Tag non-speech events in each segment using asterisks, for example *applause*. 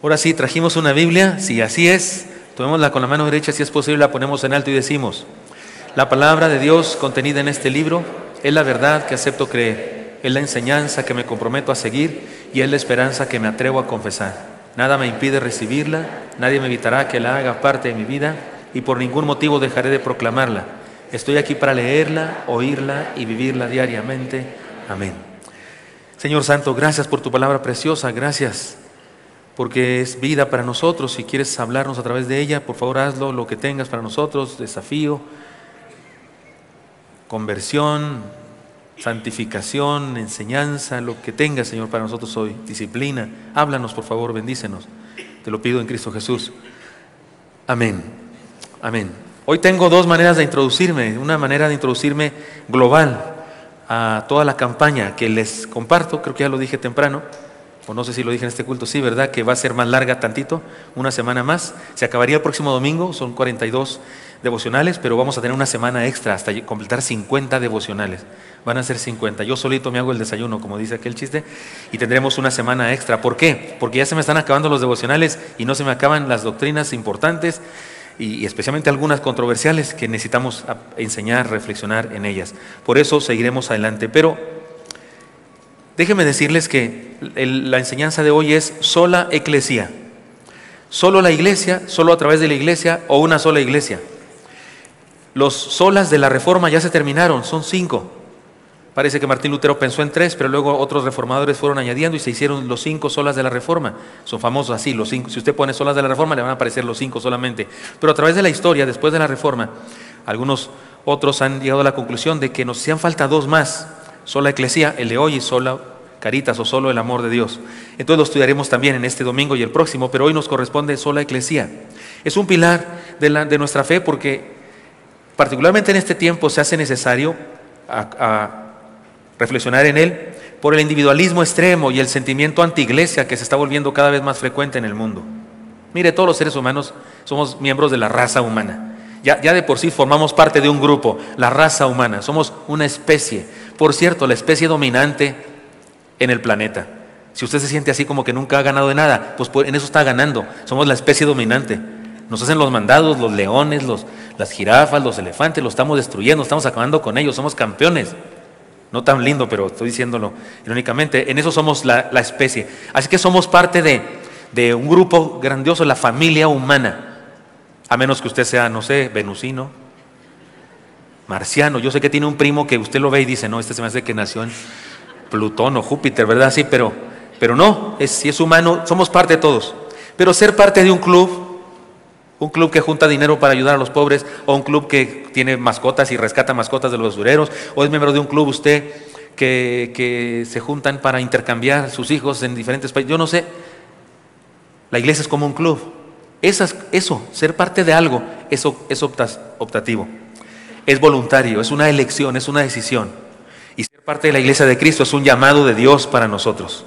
Ahora sí, trajimos una Biblia, si así es, tomémosla con la mano derecha, si es posible, la ponemos en alto y decimos, la palabra de Dios contenida en este libro es la verdad que acepto creer, es la enseñanza que me comprometo a seguir y es la esperanza que me atrevo a confesar. Nada me impide recibirla, nadie me evitará que la haga parte de mi vida y por ningún motivo dejaré de proclamarla. Estoy aquí para leerla, oírla y vivirla diariamente. Amén. Señor Santo, gracias por tu palabra preciosa, gracias porque es vida para nosotros. Si quieres hablarnos a través de ella, por favor hazlo, lo que tengas para nosotros, desafío, conversión, santificación, enseñanza, lo que tengas, Señor, para nosotros hoy, disciplina. Háblanos, por favor, bendícenos. Te lo pido en Cristo Jesús. Amén. Amén. Hoy tengo dos maneras de introducirme. Una manera de introducirme global a toda la campaña que les comparto, creo que ya lo dije temprano o no sé si lo dije en este culto, sí, ¿verdad? Que va a ser más larga tantito, una semana más. Se acabaría el próximo domingo, son 42 devocionales, pero vamos a tener una semana extra hasta completar 50 devocionales. Van a ser 50. Yo solito me hago el desayuno, como dice aquel chiste, y tendremos una semana extra. ¿Por qué? Porque ya se me están acabando los devocionales y no se me acaban las doctrinas importantes y, especialmente algunas controversiales que necesitamos enseñar, reflexionar en ellas. Por eso seguiremos adelante. Pero Déjenme decirles que la enseñanza de hoy es sola eclesia. Solo la iglesia, solo a través de la iglesia o una sola iglesia. Los solas de la reforma ya se terminaron, son cinco. Parece que Martín Lutero pensó en tres, pero luego otros reformadores fueron añadiendo y se hicieron los cinco solas de la reforma. Son famosos así, los cinco. Si usted pone solas de la reforma, le van a aparecer los cinco solamente. Pero a través de la historia, después de la reforma, algunos otros han llegado a la conclusión de que nos hacían falta dos más sola eclesía, el de hoy y sola caritas o solo el amor de Dios. Entonces lo estudiaremos también en este domingo y el próximo, pero hoy nos corresponde sola eclesía. Es un pilar de, la, de nuestra fe porque particularmente en este tiempo se hace necesario a, reflexionar en él por el individualismo extremo y el sentimiento anti-iglesia que se está volviendo cada vez más frecuente en el mundo. Mire, todos los seres humanos somos miembros de la raza humana. Ya, de por sí formamos parte de un grupo, la raza humana, somos una especie. Por cierto, la especie dominante en el planeta. Si usted se siente así como que nunca ha ganado de nada, pues en eso está ganando. Somos la especie dominante. Nos hacen los mandados, los leones, los, las jirafas, los elefantes, los estamos destruyendo, estamos acabando con ellos, somos campeones. No tan lindo, pero estoy diciéndolo irónicamente. En eso somos la, especie. Así que somos parte de, de un grupo grandioso, la familia humana. A menos que usted sea, no sé, venusino, marciano. Yo sé que tiene un primo que usted lo ve y dice, no, este se me hace que nació en Plutón o Júpiter, ¿verdad? Sí, pero, pero no, si es humano, somos parte de todos. Pero ser parte de un club, un club que junta dinero para ayudar a los pobres, o un club que tiene mascotas y rescata mascotas de los basureros, o es miembro de un club usted que, que se juntan para intercambiar sus hijos en diferentes países, yo no sé. La iglesia es como un club. Esas, eso, ser parte de algo, eso es optativo. Es voluntario, es una elección, es una decisión. Y ser parte de la iglesia de Cristo es un llamado de Dios para nosotros.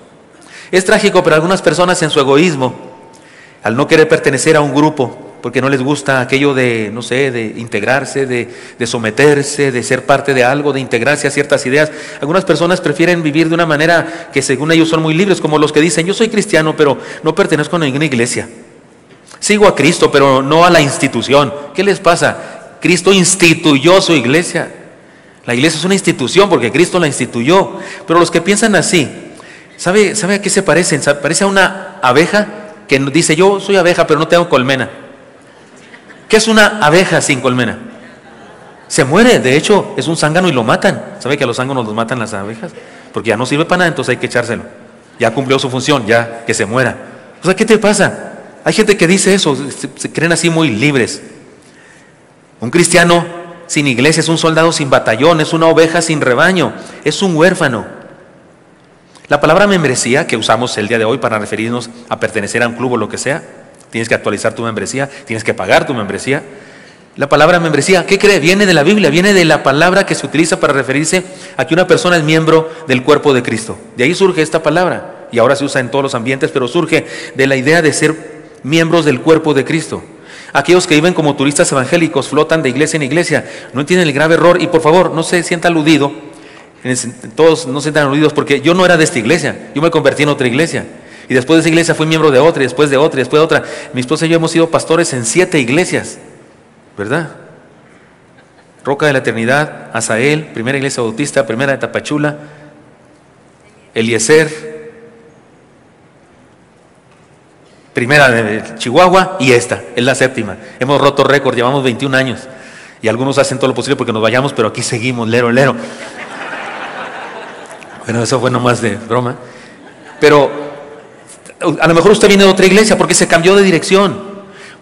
Es trágico, pero algunas personas en su egoísmo, al no querer pertenecer a un grupo, porque no les gusta aquello de, no sé, de integrarse, de, someterse, de ser parte de algo, de integrarse a ciertas ideas. Algunas personas prefieren vivir de una manera que según ellos son muy libres, como los que dicen, yo soy cristiano, pero no pertenezco a ninguna iglesia. Sigo a Cristo, pero no a la institución. ¿Qué les pasa? Cristo instituyó su iglesia. La iglesia es una institución porque Cristo la instituyó. Pero los que piensan así, ¿sabe, ¿sabe a qué se parecen? Parece a una abeja que dice, yo soy abeja, pero no tengo colmena. ¿Qué es una abeja sin colmena? Se muere, de hecho, es un zángano y lo matan. ¿Sabe que a los zánganos los matan las abejas? Porque ya no sirve para nada, entonces hay que echárselo. Ya cumplió su función, ya que se muera. O sea, ¿qué te pasa? Hay gente que dice eso, se, creen así muy libres. Un cristiano sin iglesia es un soldado sin batallón, es una oveja sin rebaño, es un huérfano. La palabra membresía que usamos el día de hoy para referirnos a pertenecer a un club o lo que sea, tienes que actualizar tu membresía, tienes que pagar tu membresía. La palabra membresía, ¿qué cree? Viene de la Biblia, viene de la palabra que se utiliza para referirse a que una persona es miembro del cuerpo de Cristo. De ahí surge esta palabra y ahora se usa en todos los ambientes, pero surge de la idea de ser miembros del cuerpo de Cristo. Aquellos que viven como turistas evangélicos, flotan de iglesia en iglesia, no entienden el grave error y por favor no se sienta aludido, todos no se sientan aludidos porque yo no era de esta iglesia, yo me convertí en otra iglesia. Y después de esa iglesia fui miembro de otra, y después de otra, y después de otra. Mi esposa y yo hemos sido pastores en siete iglesias, ¿verdad? Roca de la Eternidad, Asael, Primera Iglesia Bautista, Primera de Tapachula, Eliezer, Primera de Chihuahua y esta, es la séptima. Hemos roto récord, llevamos 21 años. Y algunos hacen todo lo posible porque nos vayamos, pero aquí seguimos, lero, lero. Bueno, eso fue nomás de broma. Pero a lo mejor usted viene de otra iglesia porque se cambió de dirección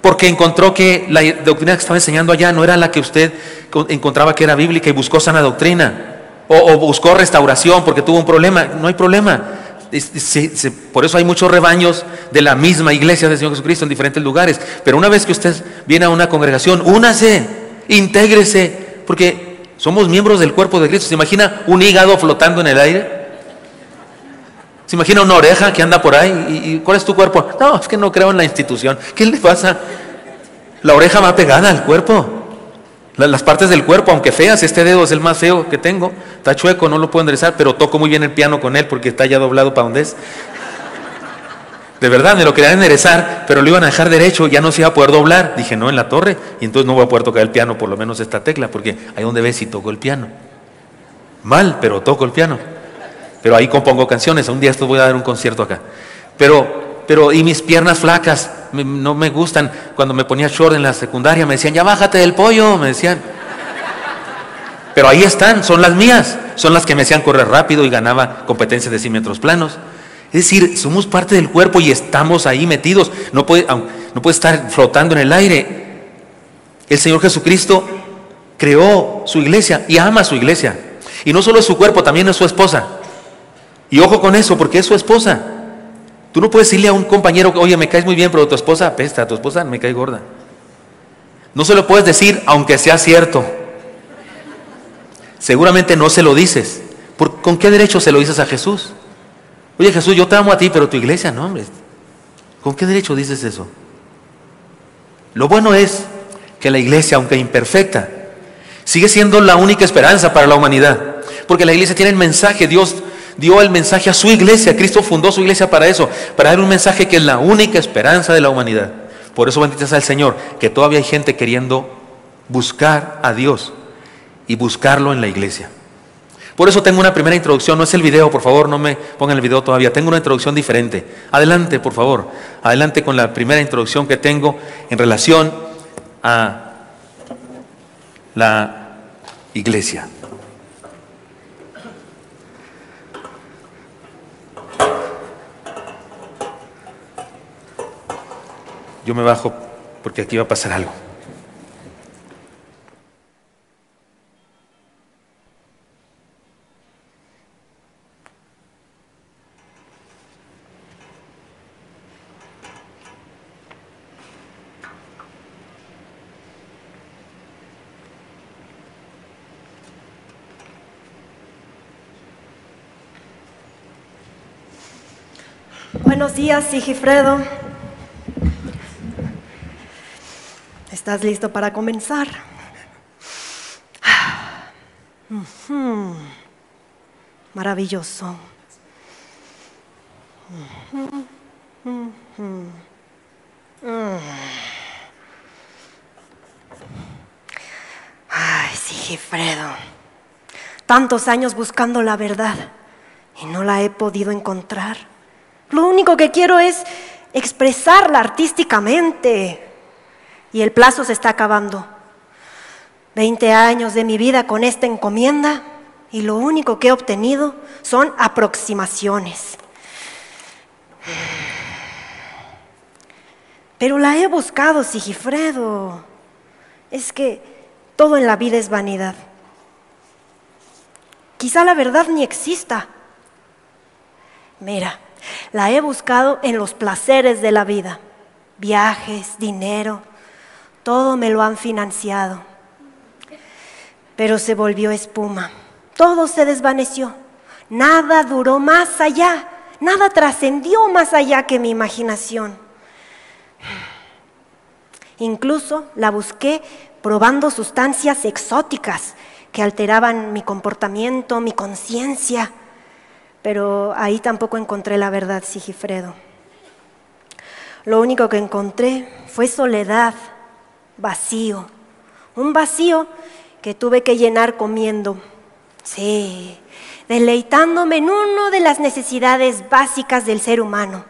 porque encontró que la doctrina que estaba enseñando allá no era la que usted encontraba que era bíblica y buscó sana doctrina, o, buscó restauración porque tuvo un problema. No hay problema. por eso hay muchos rebaños de la misma iglesia del Señor Jesucristo en diferentes lugares. Pero una vez que usted viene a una congregación, únase, intégrese, porque somos miembros del cuerpo de Cristo. ¿Se imagina un hígado flotando en el aire? ¿Se imagina una oreja que anda por ahí? ¿Y, cuál es tu cuerpo? No, es que no creo en la institución. ¿Qué le pasa? La oreja va pegada al cuerpo. Las partes del cuerpo, aunque feas, este dedo es el más feo que tengo. Está chueco, no lo puedo enderezar, pero toco muy bien el piano con él porque está ya doblado para donde es. De verdad, me lo querían enderezar, pero lo iban a dejar derecho, ya no se iba a poder doblar. Dije, no, en la torre, y entonces no voy a poder tocar el piano, por lo menos esta tecla, porque ahí donde ves si toco el piano. Mal, pero toco el piano. Pero ahí compongo canciones. Un día esto voy a dar un concierto acá. Pero, pero, y mis piernas flacas no me gustan. Cuando me ponía short en la secundaria me decían, ya bájate del pollo, me decían. Pero ahí están, son las mías. Son las que me hacían correr rápido y ganaba competencias de 100 metros planos. Es decir, somos parte del cuerpo y estamos ahí metidos. No puede, no puede estar flotando en el aire. El Señor Jesucristo creó su iglesia y ama su iglesia. Y no solo es su cuerpo, también es su esposa. Y ojo con eso, porque es su esposa. Tú no puedes decirle a un compañero, oye, me caes muy bien, pero tu esposa apesta, tu esposa me cae gorda. No se lo puedes decir, aunque sea cierto. Seguramente no se lo dices. ¿Con qué derecho se lo dices a Jesús? Oye Jesús, yo te amo a ti, pero tu iglesia no, hombre. ¿Con qué derecho dices eso? Lo bueno es que la iglesia, aunque imperfecta, sigue siendo la única esperanza para la humanidad. Porque la iglesia tiene el mensaje, Dios dio el mensaje a su iglesia. Cristo fundó su iglesia para eso, para dar un mensaje que es la única esperanza de la humanidad. Por eso bendito sea el Señor, que todavía hay gente queriendo buscar a Dios y buscarlo en la iglesia. Por eso tengo una primera introducción, no es el video, por favor, no me pongan el video todavía, tengo una introducción diferente. Adelante, por favor, adelante con la primera introducción que tengo en relación a la iglesia. Yo me bajo porque aquí va a pasar algo. Buenos días, Sigifredo. ¿Estás listo para comenzar? Maravilloso. Ay, Sigifredo. Tantos años buscando la verdad y no la he podido encontrar. Lo único que quiero es expresarla artísticamente y el plazo se está acabando. Veinte años de mi vida con esta encomienda y lo único que he obtenido son aproximaciones. Pero la he buscado, Sigifredo. Es que todo en la vida es vanidad. Quizá la verdad ni exista. Mira, la he buscado en los placeres de la vida. Viajes, dinero, todo me lo han financiado. Pero se volvió espuma. Todo se desvaneció. Nada duró más allá. Nada trascendió más allá que mi imaginación. Incluso la busqué probando sustancias exóticas que alteraban mi comportamiento, mi conciencia. Pero ahí tampoco encontré la verdad, Sigifredo. Lo único que encontré fue soledad, vacío. Un vacío que tuve que llenar comiendo. Sí, deleitándome en una de las necesidades básicas del ser humano.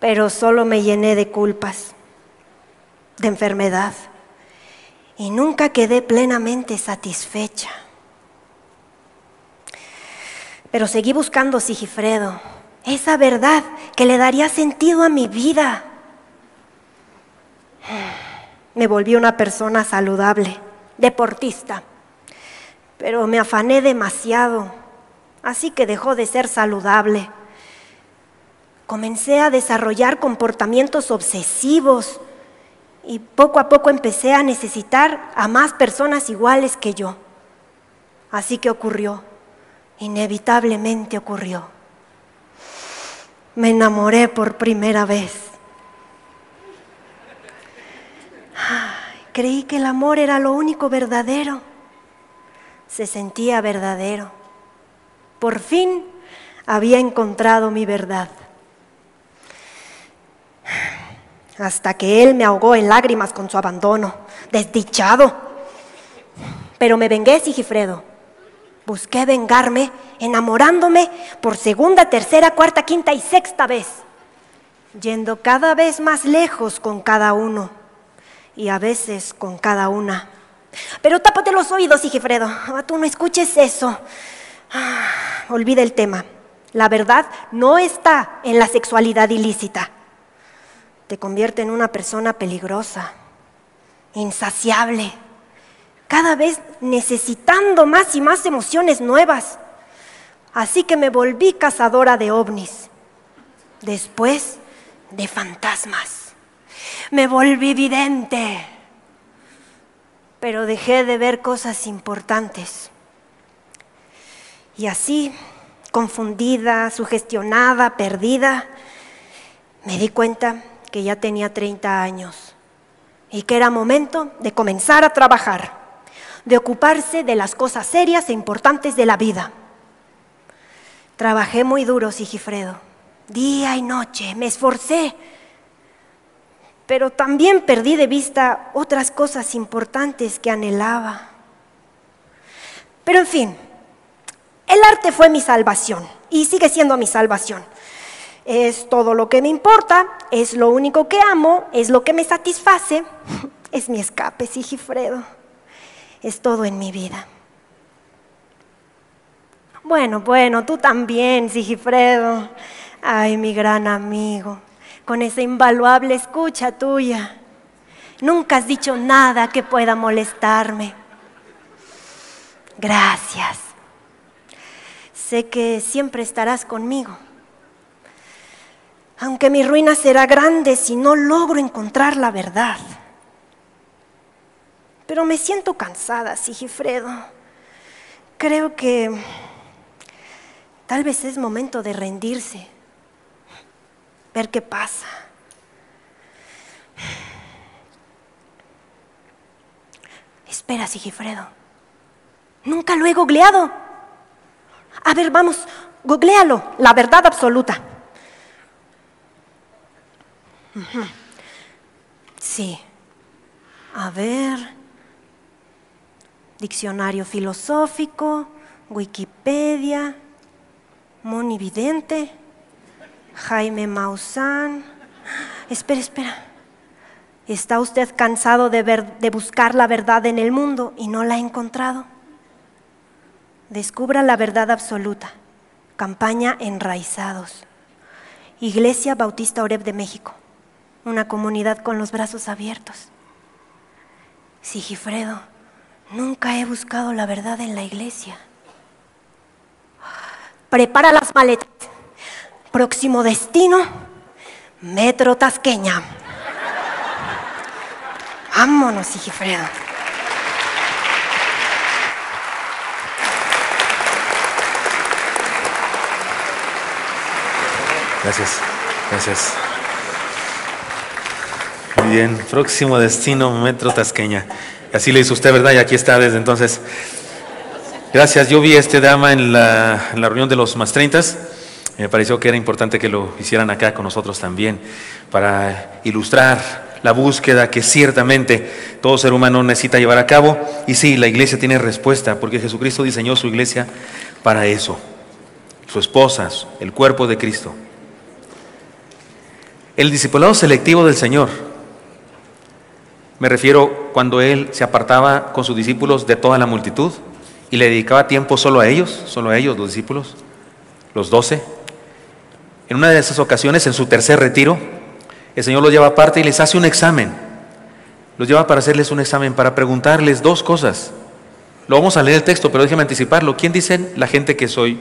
Pero solo me llené de culpas, de enfermedad, y nunca quedé plenamente satisfecha. Pero seguí buscando Sigifredo, esa verdad que le daría sentido a mi vida. Me volví una persona saludable, deportista pero me afané demasiado, así que dejó de ser saludable. Comencé a desarrollar comportamientos obsesivos y poco a poco empecé a necesitar a más personas iguales que yo. Así que ocurrió, inevitablemente ocurrió. Me enamoré por primera vez. Creí que el amor era lo único verdadero se sentía verdadero. Por fin había encontrado mi verdad. Hasta que él me ahogó en lágrimas con su abandono, desdichado. Pero me vengué, Sigifredo. Busqué vengarme enamorándome por segunda, tercera, cuarta, quinta y sexta vez, yendo cada vez más lejos con cada uno y a veces con cada una. Pero tápate los oídos, Sigifredo. Ah, tú no escuches eso. Ah, olvida el tema. La verdad no está en la sexualidad ilícita. Te convierte en una persona peligrosa, insaciable, cada vez necesitando más y más emociones nuevas. Así que me volví cazadora de ovnis, después de fantasmas. Me volví vidente pero dejé de ver cosas importantes. Y así, confundida, sugestionada, perdida, me di cuenta que ya tenía 30 años y que era momento de comenzar a trabajar, de ocuparse de las cosas serias e importantes de la vida. Trabajé muy duro, Sigifredo, día y noche, me esforcé pero también perdí de vista otras cosas importantes que anhelaba. Pero en fin, el arte fue mi salvación y sigue siendo mi salvación. Es todo lo que me importa, es lo único que amo, es lo que me satisface, *laughs* es mi escape, Sigifredo. Es todo en mi vida. Bueno, bueno, tú también, Sigifredo. Ay, mi gran amigo con esa invaluable escucha tuya. Nunca has dicho nada que pueda molestarme. Gracias. Sé que siempre estarás conmigo. Aunque mi ruina será grande si no logro encontrar la verdad. Pero me siento cansada, Sigifredo. Creo que tal vez es momento de rendirse ver qué pasa. Espera, Sigifredo. Nunca lo he googleado. A ver, vamos, googlealo, la verdad absoluta. Sí. A ver. Diccionario filosófico, Wikipedia, Monividente. Jaime Maussan. Espera, espera. ¿Está usted cansado de, buscar la verdad en el mundo y no la ha encontrado? Descubra la verdad absoluta. Campaña Enraizados. Iglesia Bautista Oreb de México. Una comunidad con los brazos abiertos. Sigifredo, nunca he buscado la verdad en la iglesia. Prepara las maletas. Próximo destino, Metro Tasqueña. Vámonos, Sigifredo. Gracias, gracias. Muy Bien, próximo destino, Metro Tasqueña. Así le hizo usted, ¿verdad? Y aquí está desde entonces. Gracias. Yo vi este dama en la, en la reunión de los más 30. Me pareció que era importante que lo hicieran acá con nosotros también, para ilustrar la búsqueda que ciertamente todo ser humano necesita llevar a cabo. Y sí, la iglesia tiene respuesta, porque Jesucristo diseñó su iglesia para eso. Su esposa, el cuerpo de Cristo. El discipulado selectivo del Señor. Me refiero cuando Él se apartaba con sus discípulos de toda la multitud y le dedicaba tiempo solo a ellos, solo a ellos, los discípulos, los doce. En una de esas ocasiones, en su tercer retiro, el Señor los lleva aparte y les hace un examen. Los lleva para hacerles un examen, para preguntarles dos cosas. Lo vamos a leer el texto, pero déjeme anticiparlo. ¿Quién dicen la gente que soy?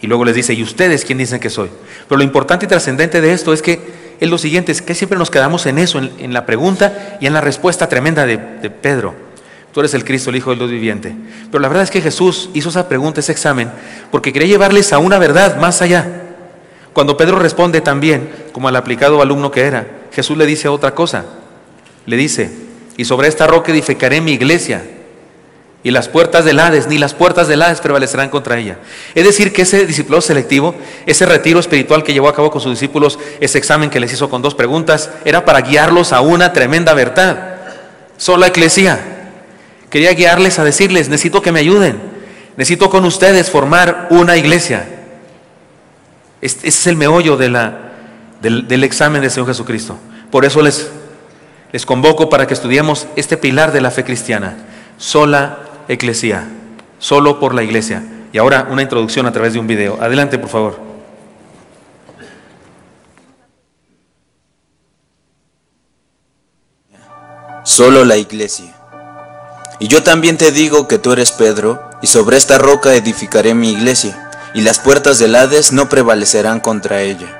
Y luego les dice, ¿y ustedes quién dicen que soy? Pero lo importante y trascendente de esto es que es lo siguiente, es que siempre nos quedamos en eso, en, la pregunta y en la respuesta tremenda de, de Pedro. Tú eres el Cristo, el Hijo del Dios viviente. Pero la verdad es que Jesús hizo esa pregunta, ese examen, porque quería llevarles a una verdad más allá. Cuando Pedro responde también, como al aplicado alumno que era, Jesús le dice otra cosa. Le dice, y sobre esta roca edificaré mi iglesia, y las puertas del Hades, ni las puertas del Hades prevalecerán contra ella. Es decir, que ese discípulo selectivo, ese retiro espiritual que llevó a cabo con sus discípulos, ese examen que les hizo con dos preguntas, era para guiarlos a una tremenda verdad. Sola eclesía. Quería guiarles a decirles, necesito que me ayuden, necesito con ustedes formar una iglesia. Ese es el meollo del, examen del Señor Jesucristo. Por eso les, les convoco para que estudiemos este pilar de la fe cristiana, sola eclesía, solo por la iglesia. Y ahora una introducción a través de un video. Adelante, por favor. Solo la iglesia. Y yo también te digo que tú eres Pedro, y sobre esta roca edificaré mi iglesia y las puertas del Hades no prevalecerán contra ella.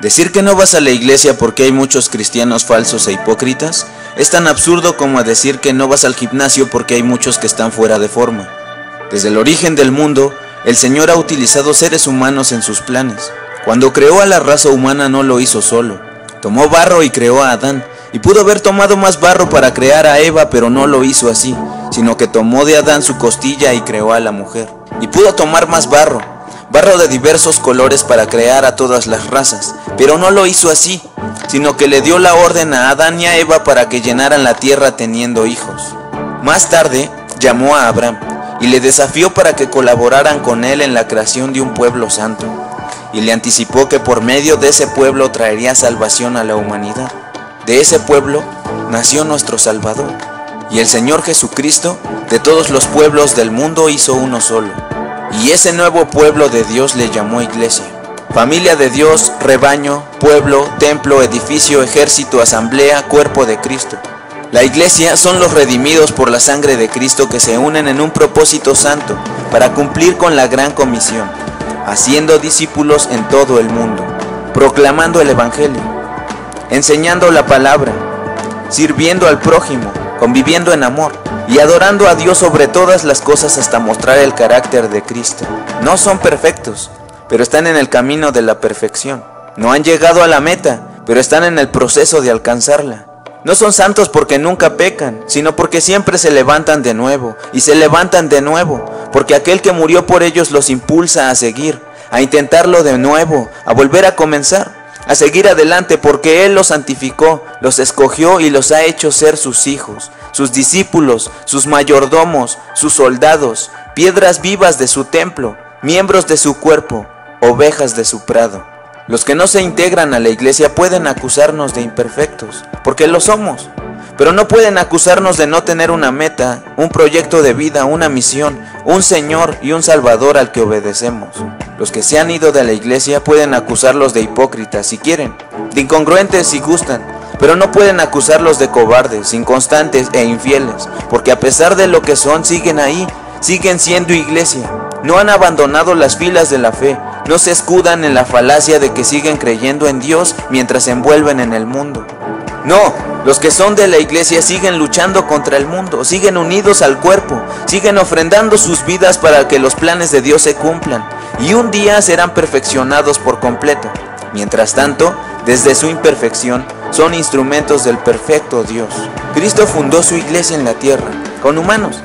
Decir que no vas a la iglesia porque hay muchos cristianos falsos e hipócritas es tan absurdo como decir que no vas al gimnasio porque hay muchos que están fuera de forma. Desde el origen del mundo, el Señor ha utilizado seres humanos en sus planes. Cuando creó a la raza humana no lo hizo solo. Tomó barro y creó a Adán, y pudo haber tomado más barro para crear a Eva, pero no lo hizo así, sino que tomó de Adán su costilla y creó a la mujer. Y pudo tomar más barro, barro de diversos colores para crear a todas las razas, pero no lo hizo así, sino que le dio la orden a Adán y a Eva para que llenaran la tierra teniendo hijos. Más tarde, llamó a Abraham y le desafió para que colaboraran con él en la creación de un pueblo santo, y le anticipó que por medio de ese pueblo traería salvación a la humanidad. De ese pueblo nació nuestro Salvador, y el Señor Jesucristo de todos los pueblos del mundo hizo uno solo y ese nuevo pueblo de Dios le llamó iglesia. Familia de Dios, rebaño, pueblo, templo, edificio, ejército, asamblea, cuerpo de Cristo. La iglesia son los redimidos por la sangre de Cristo que se unen en un propósito santo para cumplir con la gran comisión, haciendo discípulos en todo el mundo, proclamando el Evangelio, enseñando la palabra, sirviendo al prójimo, conviviendo en amor y adorando a Dios sobre todas las cosas hasta mostrar el carácter de Cristo. No son perfectos, pero están en el camino de la perfección. No han llegado a la meta, pero están en el proceso de alcanzarla. No son santos porque nunca pecan, sino porque siempre se levantan de nuevo y se levantan de nuevo, porque aquel que murió por ellos los impulsa a seguir, a intentarlo de nuevo, a volver a comenzar a seguir adelante porque Él los santificó, los escogió y los ha hecho ser sus hijos, sus discípulos, sus mayordomos, sus soldados, piedras vivas de su templo, miembros de su cuerpo, ovejas de su prado. Los que no se integran a la iglesia pueden acusarnos de imperfectos, porque lo somos, pero no pueden acusarnos de no tener una meta, un proyecto de vida, una misión, un Señor y un Salvador al que obedecemos. Los que se han ido de la iglesia pueden acusarlos de hipócritas si quieren, de incongruentes si gustan, pero no pueden acusarlos de cobardes, inconstantes e infieles, porque a pesar de lo que son, siguen ahí, siguen siendo iglesia. No han abandonado las filas de la fe, no se escudan en la falacia de que siguen creyendo en Dios mientras se envuelven en el mundo. No, los que son de la iglesia siguen luchando contra el mundo, siguen unidos al cuerpo, siguen ofrendando sus vidas para que los planes de Dios se cumplan y un día serán perfeccionados por completo. Mientras tanto, desde su imperfección, son instrumentos del perfecto Dios. Cristo fundó su iglesia en la tierra, con humanos.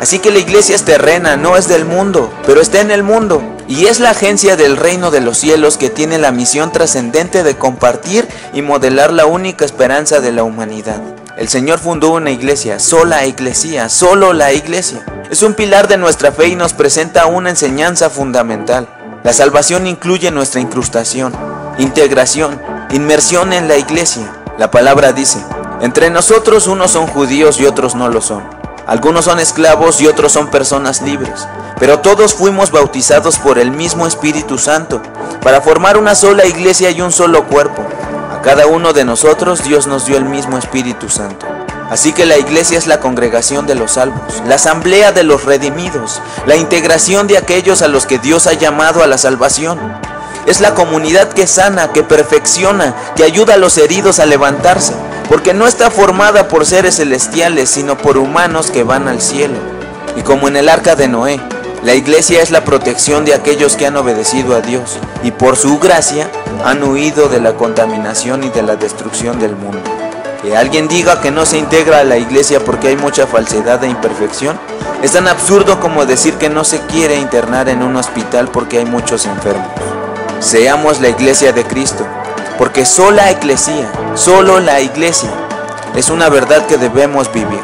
Así que la iglesia es terrena, no es del mundo, pero está en el mundo. Y es la agencia del reino de los cielos que tiene la misión trascendente de compartir y modelar la única esperanza de la humanidad. El Señor fundó una iglesia, sola iglesia, solo la iglesia. Es un pilar de nuestra fe y nos presenta una enseñanza fundamental. La salvación incluye nuestra incrustación, integración, inmersión en la iglesia. La palabra dice, entre nosotros unos son judíos y otros no lo son. Algunos son esclavos y otros son personas libres. Pero todos fuimos bautizados por el mismo Espíritu Santo para formar una sola iglesia y un solo cuerpo. A cada uno de nosotros Dios nos dio el mismo Espíritu Santo. Así que la iglesia es la congregación de los salvos, la asamblea de los redimidos, la integración de aquellos a los que Dios ha llamado a la salvación. Es la comunidad que sana, que perfecciona, que ayuda a los heridos a levantarse, porque no está formada por seres celestiales, sino por humanos que van al cielo. Y como en el arca de Noé, la iglesia es la protección de aquellos que han obedecido a Dios y por su gracia han huido de la contaminación y de la destrucción del mundo. Que alguien diga que no se integra a la iglesia porque hay mucha falsedad e imperfección es tan absurdo como decir que no se quiere internar en un hospital porque hay muchos enfermos. Seamos la iglesia de Cristo, porque sola iglesia, solo la iglesia, es una verdad que debemos vivir.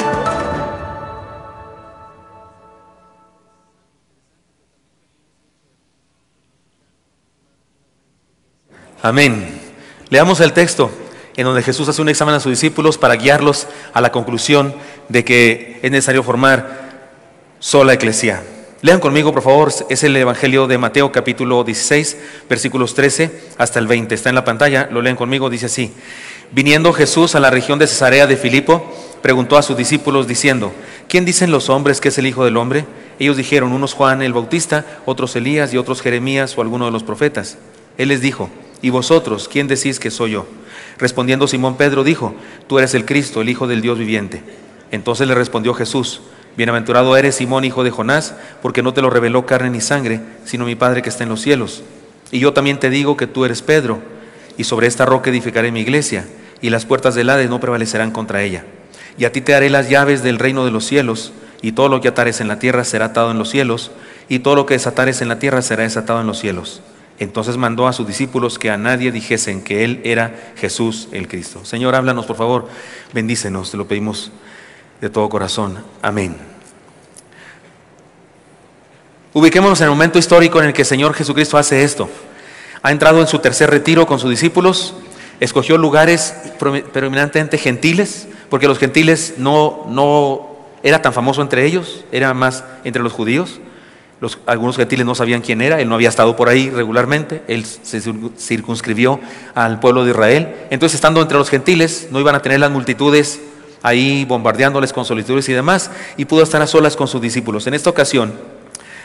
Amén. Leamos el texto en donde Jesús hace un examen a sus discípulos para guiarlos a la conclusión de que es necesario formar sola iglesia. Lean conmigo, por favor, es el Evangelio de Mateo capítulo 16, versículos 13 hasta el 20. Está en la pantalla, lo leen conmigo, dice así. Viniendo Jesús a la región de Cesarea de Filipo, preguntó a sus discípulos diciendo, ¿quién dicen los hombres que es el Hijo del Hombre? Ellos dijeron, unos Juan el Bautista, otros Elías y otros Jeremías o alguno de los profetas. Él les dijo, ¿y vosotros quién decís que soy yo? Respondiendo Simón Pedro dijo, tú eres el Cristo, el Hijo del Dios viviente. Entonces le respondió Jesús, Bienaventurado eres Simón, hijo de Jonás, porque no te lo reveló carne ni sangre, sino mi Padre que está en los cielos. Y yo también te digo que tú eres Pedro, y sobre esta roca edificaré mi iglesia, y las puertas del Hades no prevalecerán contra ella. Y a ti te daré las llaves del reino de los cielos, y todo lo que atares en la tierra será atado en los cielos, y todo lo que desatares en la tierra será desatado en los cielos. Entonces mandó a sus discípulos que a nadie dijesen que Él era Jesús el Cristo. Señor, háblanos por favor, bendícenos, te lo pedimos de todo corazón. Amén. Ubiquémonos en el momento histórico en el que el Señor Jesucristo hace esto. Ha entrado en su tercer retiro con sus discípulos, escogió lugares predominantemente gentiles, porque los gentiles no, no era tan famoso entre ellos, era más entre los judíos. Algunos gentiles no sabían quién era, él no había estado por ahí regularmente, él se circunscribió al pueblo de Israel. Entonces, estando entre los gentiles, no iban a tener las multitudes ahí bombardeándoles con solicitudes y demás, y pudo estar a solas con sus discípulos. En esta ocasión,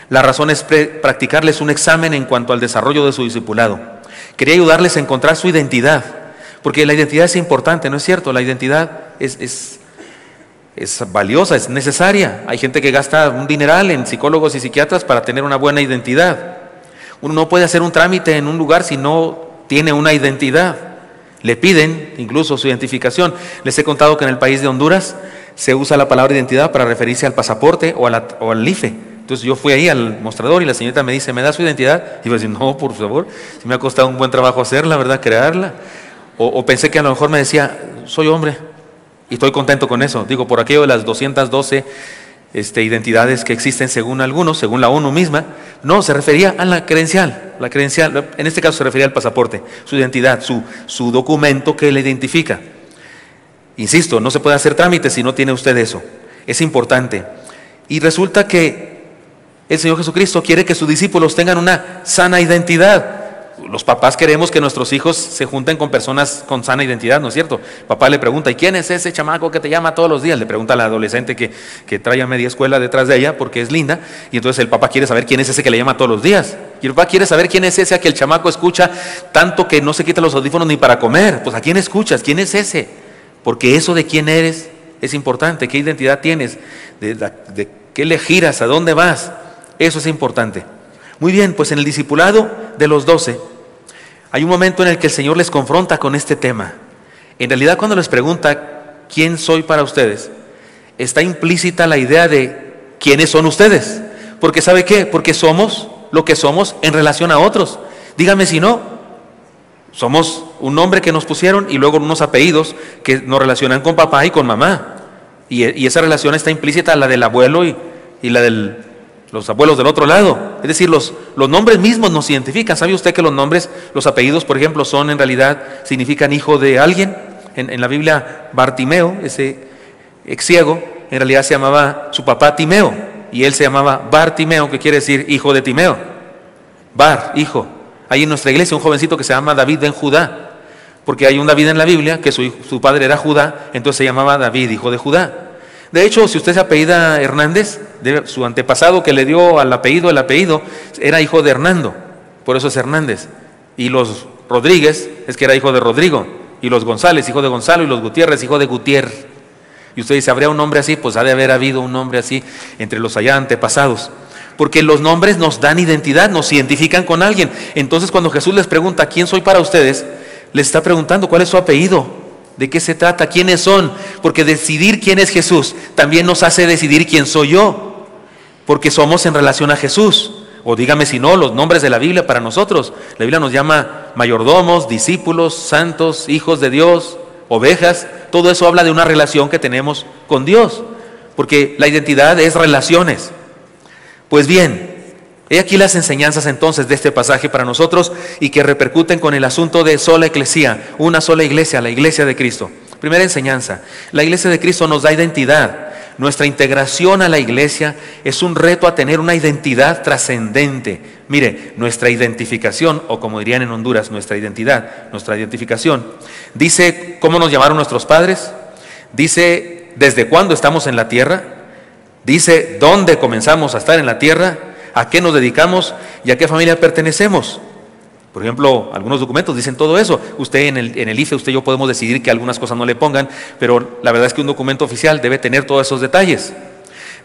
la razón es practicarles un examen en cuanto al desarrollo de su discipulado. Quería ayudarles a encontrar su identidad, porque la identidad es importante, ¿no es cierto? La identidad es, es, es valiosa, es necesaria. Hay gente que gasta un dineral en psicólogos y psiquiatras para tener una buena identidad. Uno no puede hacer un trámite en un lugar si no tiene una identidad. Le piden incluso su identificación. Les he contado que en el país de Honduras se usa la palabra identidad para referirse al pasaporte o, al IFE. Entonces yo fui ahí al mostrador y la señorita me dice, ¿me da su identidad? Y yo decir, no, por favor, si me ha costado un buen trabajo hacerla, ¿verdad? Crearla. O, pensé que a lo mejor me decía, soy hombre. Y estoy contento con eso. Digo, por aquello de las 212 este, identidades que existen según algunos, según la ONU misma, no, se refería a la credencial, la credencial, en este caso se refería al pasaporte, su identidad, su, su documento que le identifica. Insisto, no se puede hacer trámite si no tiene usted eso, es importante. Y resulta que el Señor Jesucristo quiere que sus discípulos tengan una sana identidad los papás queremos que nuestros hijos se junten con personas con sana identidad, ¿no es cierto? Papá le pregunta, ¿y quién es ese chamaco que te llama todos los días? Le pregunta a la adolescente que, que trae a media escuela detrás de ella porque es linda, y entonces el papá quiere saber quién es ese que le llama todos los días. Y el papá quiere saber quién es ese a que el chamaco escucha tanto que no se quita los audífonos ni para comer. Pues a quién escuchas, quién es ese. Porque eso de quién eres es importante, qué identidad tienes, de, de qué le giras, a dónde vas. Eso es importante. Muy bien, pues en el discipulado de los doce hay un momento en el que el Señor les confronta con este tema. En realidad cuando les pregunta quién soy para ustedes, está implícita la idea de quiénes son ustedes. Porque ¿sabe qué? Porque somos lo que somos en relación a otros. Dígame si no, somos un nombre que nos pusieron y luego unos apellidos que nos relacionan con papá y con mamá. Y, esa relación está implícita la del abuelo y, la de los abuelos del otro lado. Es decir, los, los nombres mismos nos identifican. ¿Sabe usted que los nombres, los apellidos, por ejemplo, son en realidad, significan hijo de alguien? En, en la Biblia, Bartimeo, ese ex ciego, en realidad se llamaba su papá Timeo y él se llamaba Bartimeo, que quiere decir hijo de Timeo. Bar, hijo. Hay en nuestra iglesia un jovencito que se llama David ben Judá porque hay un David en la Biblia, que su, padre era Judá, entonces se llamaba David, hijo de Judá. De hecho, si usted se apellida Hernández, su antepasado que le dio al apellido el apellido, era hijo de Hernando, por eso es Hernández. Y los Rodríguez es que era hijo de Rodrigo, y los González, hijo de Gonzalo, y los Gutiérrez, hijo de Gutiérrez. Y usted dice, ¿habría un nombre así? Pues ha de haber habido un nombre así entre los allá antepasados. Porque los nombres nos dan identidad, nos identifican con alguien. Entonces cuando Jesús les pregunta, ¿quién soy para ustedes? le está preguntando cuál es su apellido, de qué se trata, quiénes son, porque decidir quién es Jesús también nos hace decidir quién soy yo, porque somos en relación a Jesús. O dígame si no, los nombres de la Biblia para nosotros. La Biblia nos llama mayordomos, discípulos, santos, hijos de Dios, ovejas. Todo eso habla de una relación que tenemos con Dios, porque la identidad es relaciones. Pues bien, He aquí las enseñanzas entonces de este pasaje para nosotros y que repercuten con el asunto de sola iglesia, una sola iglesia, la iglesia de Cristo. Primera enseñanza, la iglesia de Cristo nos da identidad. Nuestra integración a la iglesia es un reto a tener una identidad trascendente. Mire, nuestra identificación, o como dirían en Honduras, nuestra identidad, nuestra identificación, dice cómo nos llamaron nuestros padres, dice desde cuándo estamos en la tierra, dice dónde comenzamos a estar en la tierra, a qué nos dedicamos y a qué familia pertenecemos. Por ejemplo, algunos documentos dicen todo eso. Usted en el, IFE, usted y yo podemos decidir que algunas cosas no le pongan, pero la verdad es que un documento oficial debe tener todos esos detalles.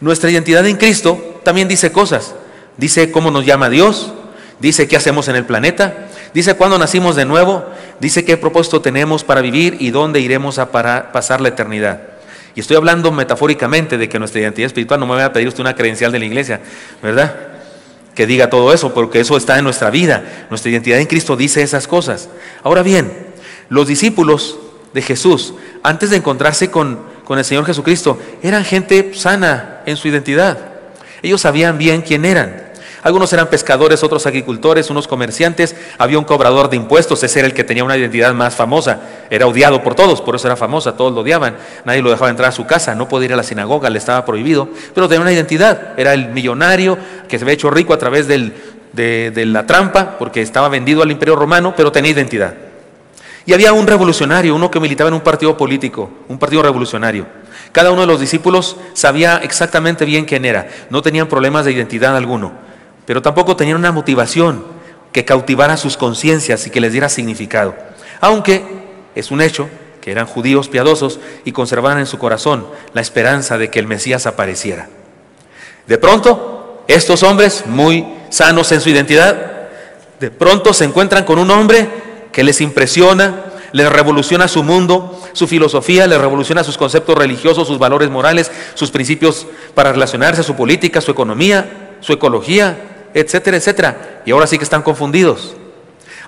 Nuestra identidad en Cristo también dice cosas. Dice cómo nos llama Dios, dice qué hacemos en el planeta, dice cuándo nacimos de nuevo, dice qué propósito tenemos para vivir y dónde iremos a pasar la eternidad. Y estoy hablando metafóricamente de que nuestra identidad espiritual no me va a pedir usted una credencial de la iglesia, ¿verdad? Que diga todo eso, porque eso está en nuestra vida. Nuestra identidad en Cristo dice esas cosas. Ahora bien, los discípulos de Jesús, antes de encontrarse con, con el Señor Jesucristo, eran gente sana en su identidad. Ellos sabían bien quién eran. Algunos eran pescadores, otros agricultores, unos comerciantes. Había un cobrador de impuestos, ese era el que tenía una identidad más famosa. Era odiado por todos, por eso era famosa, todos lo odiaban. Nadie lo dejaba entrar a su casa, no podía ir a la sinagoga, le estaba prohibido. Pero tenía una identidad. Era el millonario que se había hecho rico a través de, de la trampa, porque estaba vendido al imperio romano, pero tenía identidad. Y había un revolucionario, uno que militaba en un partido político, un partido revolucionario. Cada uno de los discípulos sabía exactamente bien quién era, no tenían problemas de identidad alguno pero tampoco tenían una motivación que cautivara sus conciencias y que les diera significado. Aunque es un hecho que eran judíos piadosos y conservaban en su corazón la esperanza de que el Mesías apareciera. De pronto, estos hombres, muy sanos en su identidad, de pronto se encuentran con un hombre que les impresiona, les revoluciona su mundo, su filosofía, les revoluciona sus conceptos religiosos, sus valores morales, sus principios para relacionarse, su política, su economía, su ecología, etcétera, etcétera. Y ahora sí que están confundidos.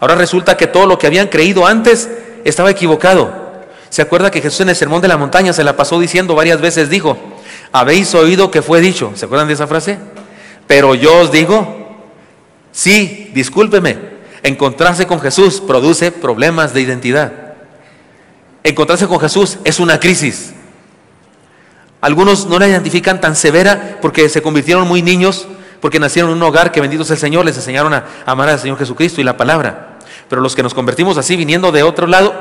Ahora resulta que todo lo que habían creído antes estaba equivocado. ¿Se acuerda que Jesús en el Sermón de la Montaña se la pasó diciendo varias veces? Dijo, habéis oído que fue dicho. ¿Se acuerdan de esa frase? Pero yo os digo, sí, discúlpeme, encontrarse con Jesús produce problemas de identidad. Encontrarse con Jesús es una crisis. Algunos no la identifican tan severa porque se convirtieron muy niños porque nacieron en un hogar que bendito sea el Señor, les enseñaron a amar al Señor Jesucristo y la palabra. Pero los que nos convertimos así, viniendo de otro lado,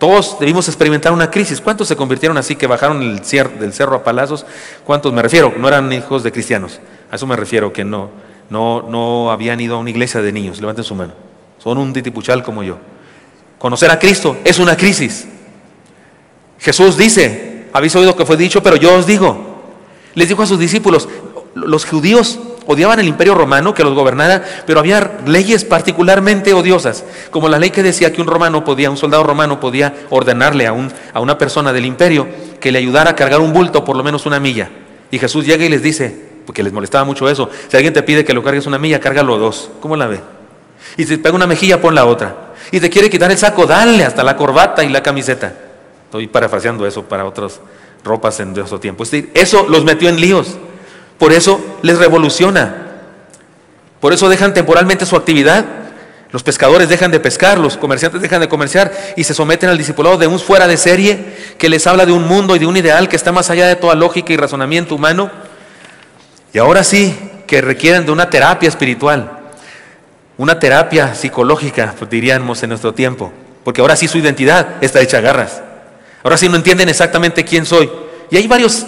todos debimos experimentar una crisis. ¿Cuántos se convirtieron así que bajaron el del cerro a palazos? ¿Cuántos me refiero? No eran hijos de cristianos. A eso me refiero, que no, no, no habían ido a una iglesia de niños. Levanten su mano. Son un titipuchal como yo. Conocer a Cristo es una crisis. Jesús dice, habéis oído que fue dicho, pero yo os digo. Les dijo a sus discípulos, los judíos odiaban el imperio romano que los gobernara, pero había leyes particularmente odiosas, como la ley que decía que un romano podía, un soldado romano podía ordenarle a, un, a una persona del imperio que le ayudara a cargar un bulto por lo menos una milla. Y Jesús llega y les dice, porque les molestaba mucho eso, si alguien te pide que lo cargues una milla, cárgalo dos. ¿Cómo la ve? Y si te pega una mejilla, pon la otra. Y te quiere quitar el saco, dale hasta la corbata y la camiseta. Estoy parafraseando eso para otras ropas en otro tiempo. Eso los metió en líos. Por eso les revoluciona. Por eso dejan temporalmente su actividad. Los pescadores dejan de pescar, los comerciantes dejan de comerciar y se someten al discipulado de un fuera de serie que les habla de un mundo y de un ideal que está más allá de toda lógica y razonamiento humano. Y ahora sí, que requieren de una terapia espiritual, una terapia psicológica, pues, diríamos en nuestro tiempo, porque ahora sí su identidad está hecha garras. Ahora sí no entienden exactamente quién soy. Y hay varios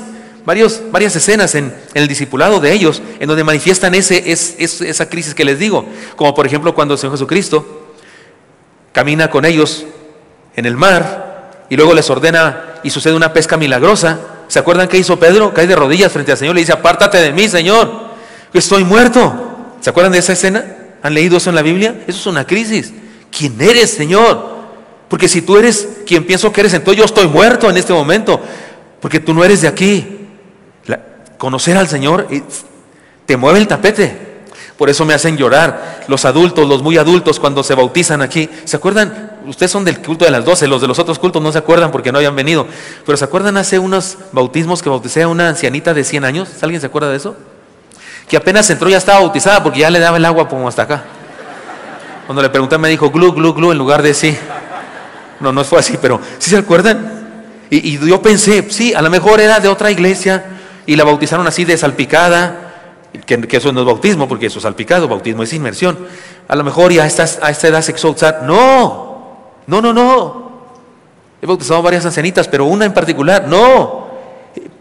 varias escenas en, el discipulado de ellos en donde manifiestan ese, esa crisis que les digo, como por ejemplo cuando el Señor Jesucristo camina con ellos en el mar y luego les ordena y sucede una pesca milagrosa. ¿Se acuerdan qué hizo Pedro? Cae de rodillas frente al Señor le dice, apártate de mí, Señor, que estoy muerto. ¿Se acuerdan de esa escena? ¿Han leído eso en la Biblia? Eso es una crisis. ¿Quién eres, Señor? Porque si tú eres quien pienso que eres, entonces yo estoy muerto en este momento. Porque tú no eres de aquí conocer al Señor te mueve el tapete. Por eso me hacen llorar los adultos, los muy adultos, cuando se bautizan aquí. ¿Se acuerdan? Ustedes son del culto de las 12, los de los otros cultos no se acuerdan porque no habían venido. Pero ¿se acuerdan hace unos bautismos que bauticé a una ancianita de 100 años? ¿Alguien se acuerda de eso? Que apenas entró ya estaba bautizada porque ya le daba el agua como hasta acá. Cuando le pregunté me dijo glu, glu, glu en lugar de sí. No, no fue así, pero ¿sí se acuerdan? Y, y yo pensé, sí, a lo mejor era de otra iglesia y la bautizaron así de salpicada, que, eso no es bautismo, porque eso es salpicado, bautismo es inmersión. A lo mejor ya a, a esta edad se exaltar. No, no, no, no. He bautizado varias ancianitas, pero una en particular, no.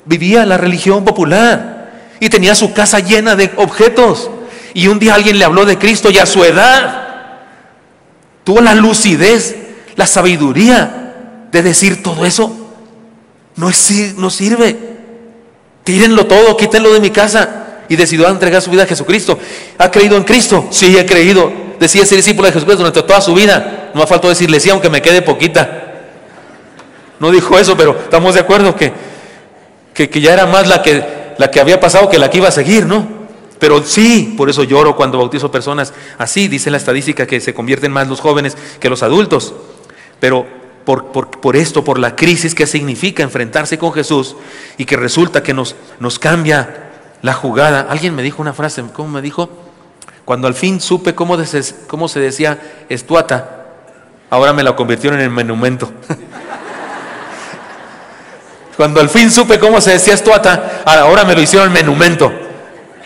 Vivía la religión popular y tenía su casa llena de objetos. Y un día alguien le habló de Cristo y a su edad tuvo la lucidez, la sabiduría de decir todo eso. No, es, no sirve. Tírenlo todo, quítenlo de mi casa. Y decidió entregar su vida a Jesucristo. ¿Ha creído en Cristo? Sí, he creído. Decía ser discípulo de Jesucristo durante toda su vida. No me faltó decirle sí, aunque me quede poquita. No dijo eso, pero estamos de acuerdo que, que, que ya era más la que, la que había pasado que la que iba a seguir, ¿no? Pero sí, por eso lloro cuando bautizo personas así, dice la estadística que se convierten más los jóvenes que los adultos. Pero por, esto, por la crisis que significa enfrentarse con Jesús y que resulta que nos, nos cambia la jugada. Alguien me dijo una frase, ¿cómo me dijo? Cuando al fin supe cómo, cómo se decía estuata, ahora me la convirtieron en monumento. *laughs* Cuando al fin supe cómo se decía estuata, ahora me lo hicieron monumento.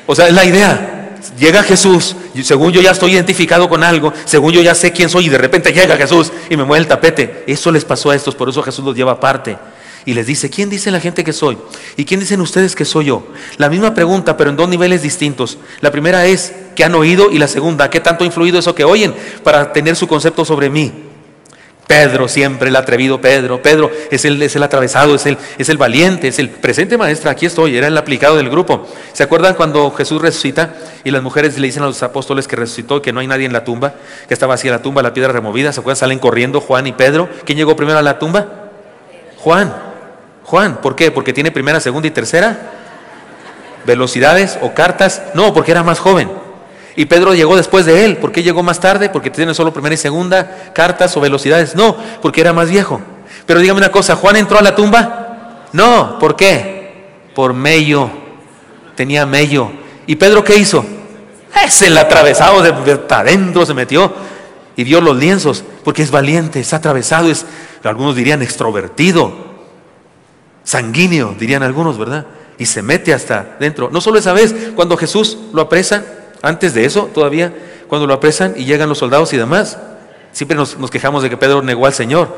O sea, es la idea. Llega Jesús, y según yo ya estoy identificado con algo, según yo ya sé quién soy y de repente llega Jesús y me mueve el tapete. Eso les pasó a estos, por eso Jesús los lleva aparte. Y les dice, ¿quién dice la gente que soy? ¿Y quién dicen ustedes que soy yo? La misma pregunta, pero en dos niveles distintos. La primera es, ¿qué han oído? Y la segunda, ¿qué tanto ha influido eso que oyen para tener su concepto sobre mí? Pedro, siempre el atrevido Pedro. Pedro es el, es el atravesado, es el, es el valiente, es el presente maestra. Aquí estoy, era el aplicado del grupo. ¿Se acuerdan cuando Jesús resucita y las mujeres le dicen a los apóstoles que resucitó, que no hay nadie en la tumba, que estaba vacía la tumba, la piedra removida? ¿Se acuerdan? Salen corriendo Juan y Pedro. ¿Quién llegó primero a la tumba? Juan. Juan, ¿por qué? ¿Porque tiene primera, segunda y tercera? ¿Velocidades o cartas? No, porque era más joven. Y Pedro llegó después de él. ¿Por qué llegó más tarde? Porque tiene solo primera y segunda, cartas o velocidades. No, porque era más viejo. Pero dígame una cosa, ¿Juan entró a la tumba? No, ¿por qué? Por mello. Tenía mello. ¿Y Pedro qué hizo? Es el atravesado de, adentro, se metió y vio los lienzos, porque es valiente, es atravesado, es, algunos dirían extrovertido, sanguíneo, dirían algunos, ¿verdad? Y se mete hasta dentro. No solo esa vez, cuando Jesús lo apresa, antes de eso, todavía, cuando lo apresan y llegan los soldados y demás, siempre nos, quejamos de que Pedro negó al Señor.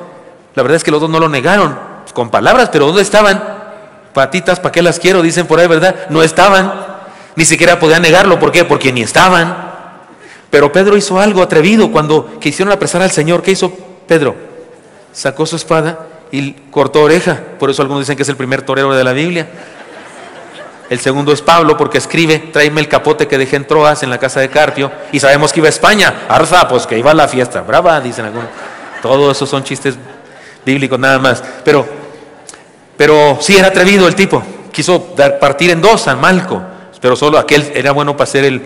La verdad es que los dos no lo negaron con palabras, pero ¿dónde estaban? Patitas, ¿para qué las quiero? Dicen por ahí, ¿verdad? No estaban. Ni siquiera podían negarlo. ¿Por qué? Porque ni estaban. Pero Pedro hizo algo atrevido cuando quisieron apresar al Señor. ¿Qué hizo Pedro? Sacó su espada y cortó oreja. Por eso algunos dicen que es el primer torero de la Biblia. El segundo es Pablo porque escribe, tráeme el capote que dejé en Troas en la casa de Carpio. Y sabemos que iba a España. Arza, pues que iba a la fiesta. Brava, dicen algunos. Todos esos son chistes bíblicos nada más. Pero, pero sí era atrevido el tipo. Quiso dar, partir en dos a Malco. Pero solo aquel era bueno para hacer el,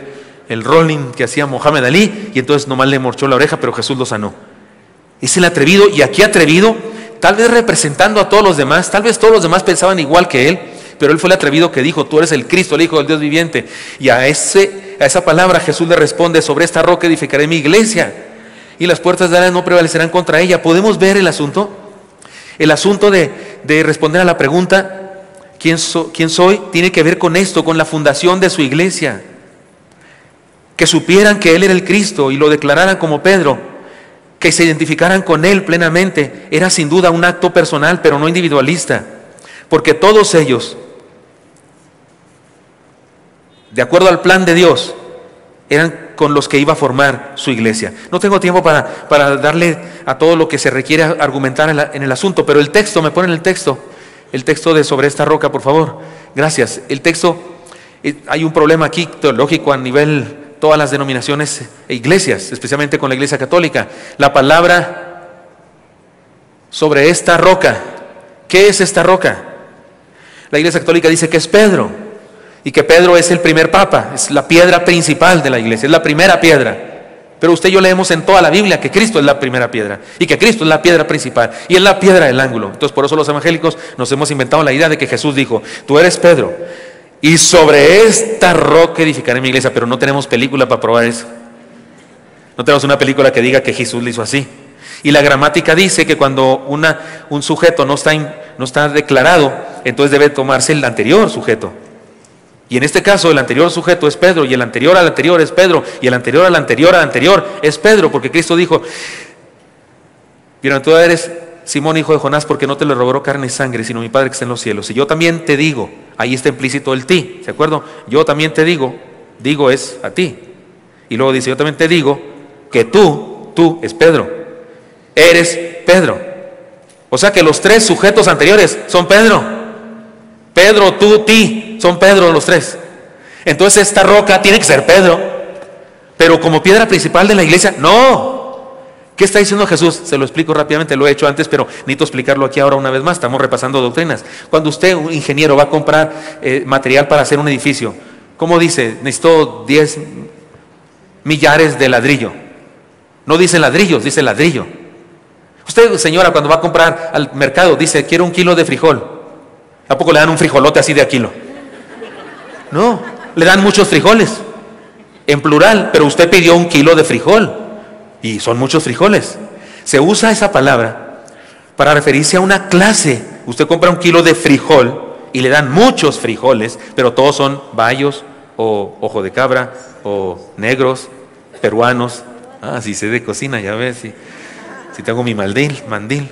el rolling que hacía Mohamed Ali. Y entonces nomás le morchó la oreja, pero Jesús lo sanó. Es el atrevido. Y aquí atrevido, tal vez representando a todos los demás. Tal vez todos los demás pensaban igual que él pero él fue el atrevido que dijo, tú eres el Cristo, el Hijo del Dios viviente. Y a, ese, a esa palabra Jesús le responde, sobre esta roca edificaré mi iglesia. Y las puertas de la no prevalecerán contra ella. ¿Podemos ver el asunto? El asunto de, responder a la pregunta, ¿quién, ¿quién soy? Tiene que ver con esto, con la fundación de su iglesia. Que supieran que Él era el Cristo y lo declararan como Pedro, que se identificaran con Él plenamente, era sin duda un acto personal, pero no individualista, porque todos ellos de acuerdo al plan de Dios, eran con los que iba a formar su iglesia. No tengo tiempo para, para darle a todo lo que se requiere argumentar en, el asunto, pero el texto, me ponen el texto, el texto de sobre esta roca, por favor. Gracias. El texto, eh, hay un problema aquí teológico a nivel todas las denominaciones e iglesias, especialmente con la iglesia católica. La palabra sobre esta roca, ¿qué es esta roca? La iglesia católica dice que es Pedro y que Pedro es el primer papa, es la piedra principal de la iglesia, es la primera piedra. Pero usted y yo leemos en toda la Biblia que Cristo es la primera piedra y que Cristo es la piedra principal y es la piedra del ángulo. Entonces por eso los evangélicos nos hemos inventado la idea de que Jesús dijo, tú eres Pedro y sobre esta roca edificaré mi iglesia, pero no tenemos película para probar eso. No tenemos una película que diga que Jesús lo hizo así. Y la gramática dice que cuando una, un sujeto no está, no está declarado, entonces debe tomarse el anterior sujeto. Y en este caso el anterior sujeto es Pedro y el anterior al anterior es Pedro y el anterior al anterior al anterior es Pedro, porque Cristo dijo, tú eres Simón hijo de Jonás porque no te lo robó carne y sangre, sino mi Padre que está en los cielos. Y yo también te digo, ahí está implícito el ti, ¿de acuerdo? Yo también te digo, digo es a ti. Y luego dice, yo también te digo que tú, tú es Pedro, eres Pedro. O sea que los tres sujetos anteriores son Pedro. Pedro, tú, ti, son Pedro los tres. Entonces esta roca tiene que ser Pedro, pero como piedra principal de la iglesia, no. ¿Qué está diciendo Jesús? Se lo explico rápidamente, lo he hecho antes, pero necesito explicarlo aquí ahora una vez más. Estamos repasando doctrinas. Cuando usted, un ingeniero, va a comprar eh, material para hacer un edificio, ¿cómo dice? Necesito 10 millares de ladrillo. No dice ladrillos, dice ladrillo. Usted, señora, cuando va a comprar al mercado, dice, quiero un kilo de frijol. ¿A poco le dan un frijolote así de a kilo? No, le dan muchos frijoles, en plural, pero usted pidió un kilo de frijol y son muchos frijoles. Se usa esa palabra para referirse a una clase. Usted compra un kilo de frijol y le dan muchos frijoles, pero todos son bayos o ojo de cabra o negros, peruanos. Ah, si sé de cocina, ya ves, si, si tengo mi mandil, mandil.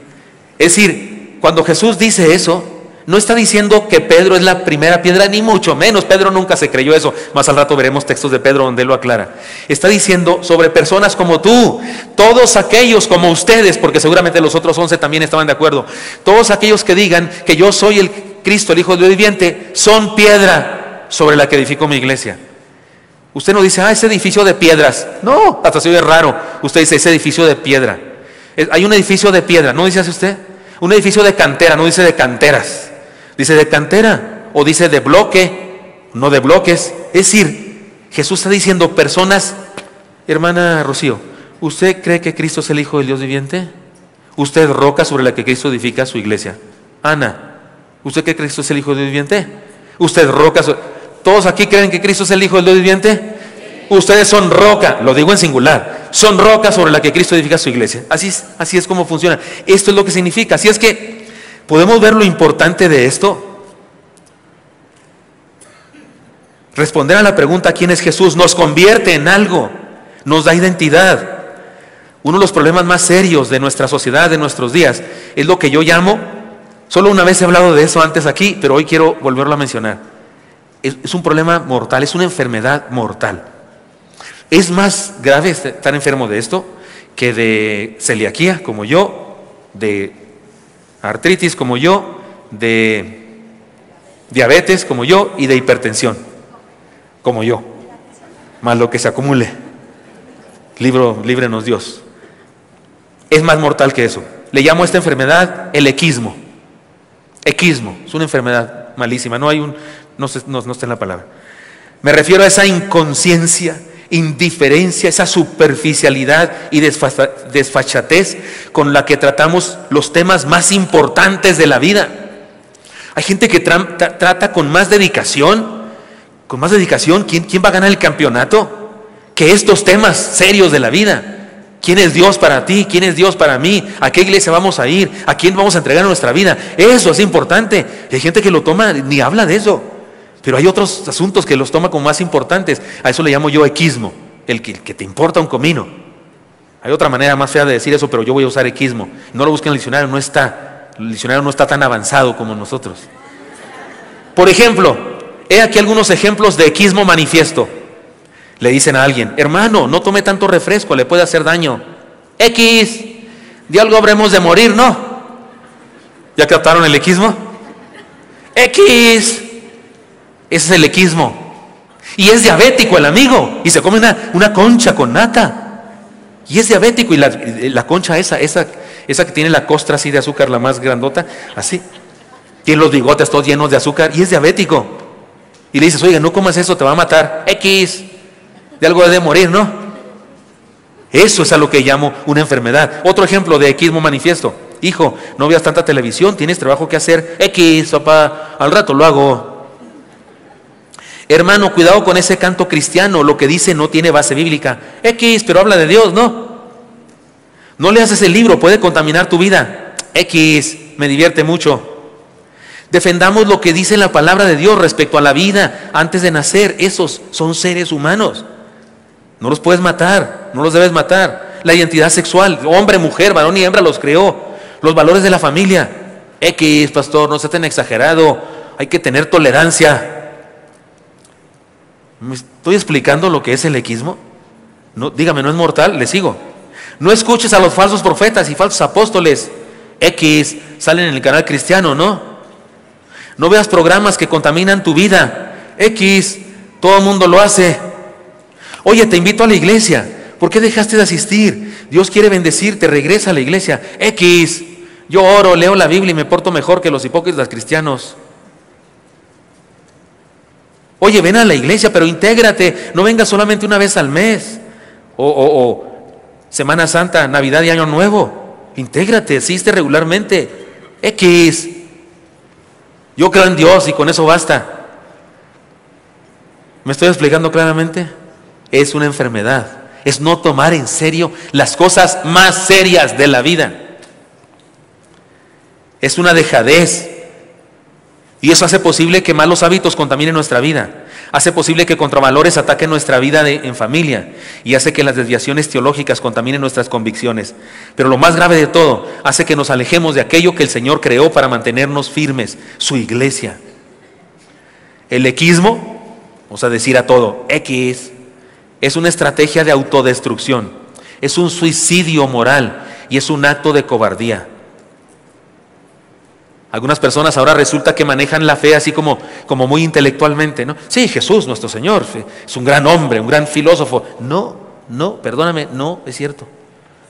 Es decir, cuando Jesús dice eso, no está diciendo que Pedro es la primera piedra, ni mucho menos. Pedro nunca se creyó eso. Más al rato veremos textos de Pedro donde él lo aclara. Está diciendo sobre personas como tú, todos aquellos como ustedes, porque seguramente los otros once también estaban de acuerdo. Todos aquellos que digan que yo soy el Cristo, el Hijo de Dios viviente, son piedra sobre la que edifico mi iglesia. Usted no dice, ah, ese edificio de piedras. No, hasta se oye raro. Usted dice, ese edificio de piedra. Hay un edificio de piedra, ¿no dice así usted? Un edificio de cantera, no dice de canteras. Dice de cantera o dice de bloque, no de bloques. Es decir, Jesús está diciendo personas, hermana Rocío, ¿usted cree que Cristo es el Hijo del Dios viviente? Usted roca sobre la que Cristo edifica su iglesia. Ana, ¿usted cree que Cristo es el Hijo del Dios viviente? Usted roca sobre... ¿Todos aquí creen que Cristo es el Hijo del Dios viviente? Ustedes son roca, lo digo en singular, son roca sobre la que Cristo edifica su iglesia. Así es, así es como funciona. Esto es lo que significa. Así es que ¿Podemos ver lo importante de esto? Responder a la pregunta ¿quién es Jesús? nos convierte en algo, nos da identidad. Uno de los problemas más serios de nuestra sociedad, de nuestros días, es lo que yo llamo, solo una vez he hablado de eso antes aquí, pero hoy quiero volverlo a mencionar. Es, un problema mortal, es una enfermedad mortal. Es más grave estar enfermo de esto que de celiaquía, como yo, de artritis como yo, de Diabetes como yo y de hipertensión como yo. Más lo que se acumule. Libro, líbrenos Dios. Es más mortal que eso. Le llamo a esta enfermedad el equismo. Equismo. Es una enfermedad malísima. No hay un, no, no, no está en la palabra. Me refiero a esa inconsciencia, indiferencia, esa superficialidad y desfachatez con la que tratamos los temas más importantes de la vida. Hay gente que trata con más dedicación, con más dedicación, ¿quién, ¿quién va a ganar el campeonato? Que estos temas serios de la vida. ¿Quién es Dios para ti? ¿Quién es Dios para mí? ¿A qué iglesia vamos a ir? ¿A quién vamos a entregar nuestra vida? Eso es importante. hay gente que lo toma, ni habla de eso. Pero hay otros asuntos que los toma como más importantes. A eso le llamo yo equismo, el que, te importa un comino. Hay otra manera más fea de decir eso, pero yo voy a usar equismo. No lo busquen en el diccionario, no está. El diccionario no está tan avanzado como nosotros. Por ejemplo, he aquí algunos ejemplos de equismo manifiesto. Le dicen a alguien, hermano, no tome tanto refresco, le puede hacer daño. X, de algo habremos de morir, ¿no? ¿Ya captaron el equismo? X, ese es el equismo. Y es diabético el amigo. Y se come una, concha con nata. Y es diabético. Y la, concha esa, esa, esa que tiene la costra así de azúcar, la más grandota, así. Tiene los bigotes todos llenos de azúcar. Y es diabético. Y le dices, oiga, no comas eso, te va a matar. X. De algo de morir, ¿no? Eso es a lo que llamo una enfermedad. Otro ejemplo de equismo manifiesto. Hijo, no veas tanta televisión, tienes trabajo que hacer. X, papá, al rato lo hago. Hermano, cuidado con ese canto cristiano, lo que dice no tiene base bíblica. X, pero habla de Dios, ¿no? No leas ese libro, puede contaminar tu vida. X, me divierte mucho. Defendamos lo que dice la palabra de Dios respecto a la vida antes de nacer. Esos son seres humanos. No los puedes matar, no los debes matar. La identidad sexual, hombre, mujer, varón y hembra los creó. Los valores de la familia. X, pastor, no sea tan exagerado. Hay que tener tolerancia. ¿Me estoy explicando lo que es el equismo? No, dígame, ¿no es mortal? Le sigo. No escuches a los falsos profetas y falsos apóstoles. X salen en el canal cristiano, ¿no? No veas programas que contaminan tu vida. X, todo el mundo lo hace. Oye, te invito a la iglesia. ¿Por qué dejaste de asistir? Dios quiere bendecirte, regresa a la iglesia. X, yo oro, leo la Biblia y me porto mejor que los hipócritas cristianos. Oye, ven a la iglesia, pero intégrate, no vengas solamente una vez al mes. O, Semana Santa, Navidad y Año Nuevo. Intégrate, asiste regularmente. X. Yo creo en Dios y con eso basta. ¿Me estoy explicando claramente? Es una enfermedad. Es no tomar en serio las cosas más serias de la vida. Es una dejadez y eso hace posible que malos hábitos contaminen nuestra vida. Hace posible que contravalores ataquen nuestra vida en familia. Y hace que las desviaciones teológicas contaminen nuestras convicciones. Pero lo más grave de todo, hace que nos alejemos de aquello que el Señor creó para mantenernos firmes, su iglesia. El equismo, vamos a decir a todo, X, es una estrategia de autodestrucción. Es un suicidio moral y es un acto de cobardía. Algunas personas ahora resulta que manejan la fe así como, como muy intelectualmente, ¿no? Sí, Jesús, nuestro Señor, es un gran hombre, un gran filósofo. No, no, perdóname, no, es cierto.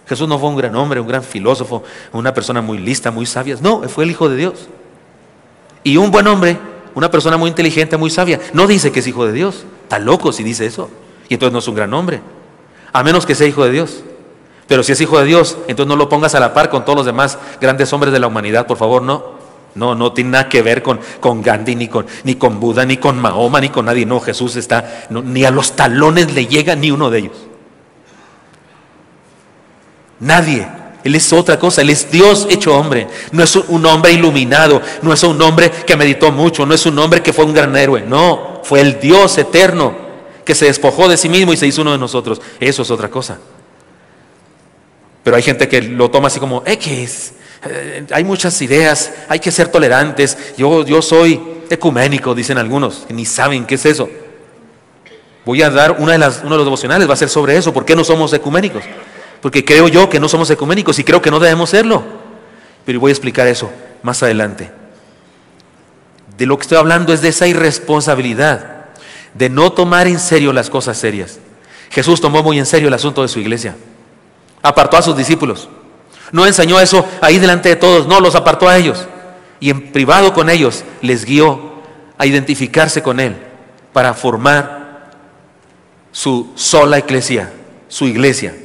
Jesús no fue un gran hombre, un gran filósofo, una persona muy lista, muy sabia. No, fue el Hijo de Dios. Y un buen hombre, una persona muy inteligente, muy sabia, no dice que es hijo de Dios. Está loco si dice eso. Y entonces no es un gran hombre. A menos que sea hijo de Dios. Pero si es hijo de Dios, entonces no lo pongas a la par con todos los demás grandes hombres de la humanidad, por favor, no. No, no tiene nada que ver con, con Gandhi, ni con, ni con Buda, ni con Mahoma, ni con nadie. No, Jesús está, ni a los talones le llega ni uno de ellos. Nadie. Él es otra cosa, Él es Dios hecho hombre. No es un hombre iluminado, no es un hombre que meditó mucho, no es un hombre que fue un gran héroe. No, fue el Dios eterno que se despojó de sí mismo y se hizo uno de nosotros. Eso es otra cosa. Pero hay gente que lo toma así como X. Eh, hay muchas ideas, hay que ser tolerantes. Yo, yo soy ecuménico, dicen algunos, que ni saben qué es eso. Voy a dar una de las, uno de los devocionales, va a ser sobre eso. ¿Por qué no somos ecuménicos? Porque creo yo que no somos ecuménicos y creo que no debemos serlo. Pero voy a explicar eso más adelante. De lo que estoy hablando es de esa irresponsabilidad, de no tomar en serio las cosas serias. Jesús tomó muy en serio el asunto de su iglesia. Apartó a sus discípulos. No enseñó eso ahí delante de todos, no, los apartó a ellos. Y en privado con ellos les guió a identificarse con Él para formar su sola iglesia, su iglesia.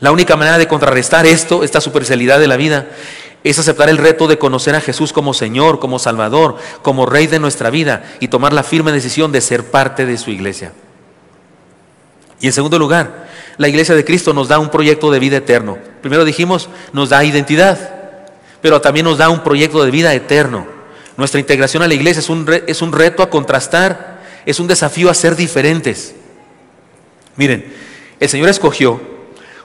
La única manera de contrarrestar esto, esta superficialidad de la vida, es aceptar el reto de conocer a Jesús como Señor, como Salvador, como Rey de nuestra vida y tomar la firme decisión de ser parte de su iglesia. Y en segundo lugar, la iglesia de Cristo nos da un proyecto de vida eterno. Primero dijimos, nos da identidad, pero también nos da un proyecto de vida eterno. Nuestra integración a la iglesia es un, es un reto a contrastar, es un desafío a ser diferentes. Miren, el Señor escogió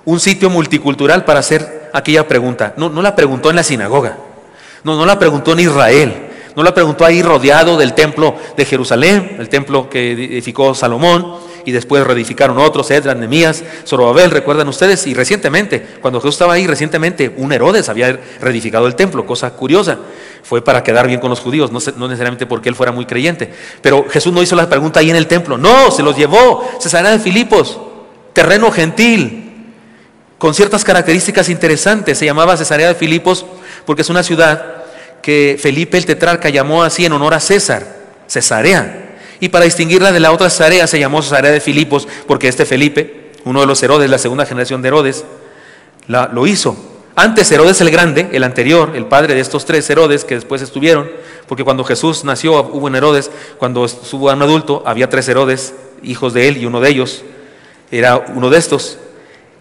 un sitio multicultural para hacer aquella pregunta. No, no la preguntó en la sinagoga, no, no la preguntó en Israel, no la preguntó ahí rodeado del templo de Jerusalén, el templo que edificó Salomón, y después reedificaron otros, Edras, Nemías, Zorobabel, recuerdan ustedes, y recientemente, cuando Jesús estaba ahí, recientemente un Herodes había reedificado el templo, cosa curiosa, fue para quedar bien con los judíos, no, no necesariamente porque él fuera muy creyente, pero Jesús no hizo la pregunta ahí en el templo, no, se los llevó, Cesarea de Filipos, terreno gentil, con ciertas características interesantes, se llamaba Cesarea de Filipos porque es una ciudad que Felipe el tetrarca llamó así en honor a César, Cesarea. Y para distinguirla de la otra Cesarea se llamó Cesarea de Filipos, porque este Felipe, uno de los Herodes, la segunda generación de Herodes, la, lo hizo. Antes Herodes el Grande, el anterior, el padre de estos tres Herodes que después estuvieron, porque cuando Jesús nació hubo un Herodes, cuando estuvo un adulto había tres Herodes, hijos de él, y uno de ellos era uno de estos.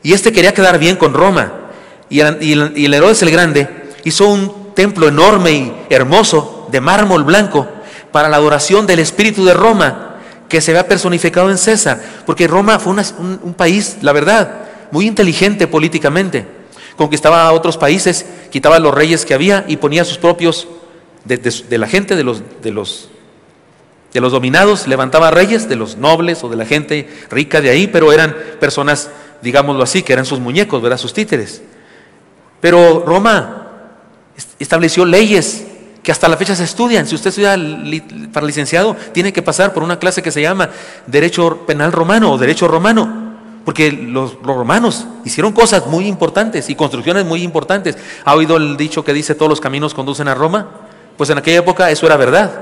Y este quería quedar bien con Roma. Y y el Herodes el Grande hizo un templo enorme y hermoso de mármol blanco para la adoración del espíritu de Roma, que se vea personificado en César, porque Roma fue un, país, la verdad, muy inteligente políticamente. Conquistaba a otros países, quitaba a los reyes que había y ponía a sus propios, de la gente, de los, de, los, de los dominados, levantaba reyes, de los nobles o de la gente rica de ahí, pero eran personas, digámoslo así, que eran sus muñecos, ¿verdad? sus títeres. Pero Roma estableció leyes que hasta la fecha se estudian. Si usted estudia para licenciado, tiene que pasar por una clase que se llama Derecho Penal Romano o Derecho Romano. Porque los, los, romanos hicieron cosas muy importantes y construcciones muy importantes. ¿Ha oído el dicho que dice todos los caminos conducen a Roma? Pues en aquella época eso era verdad.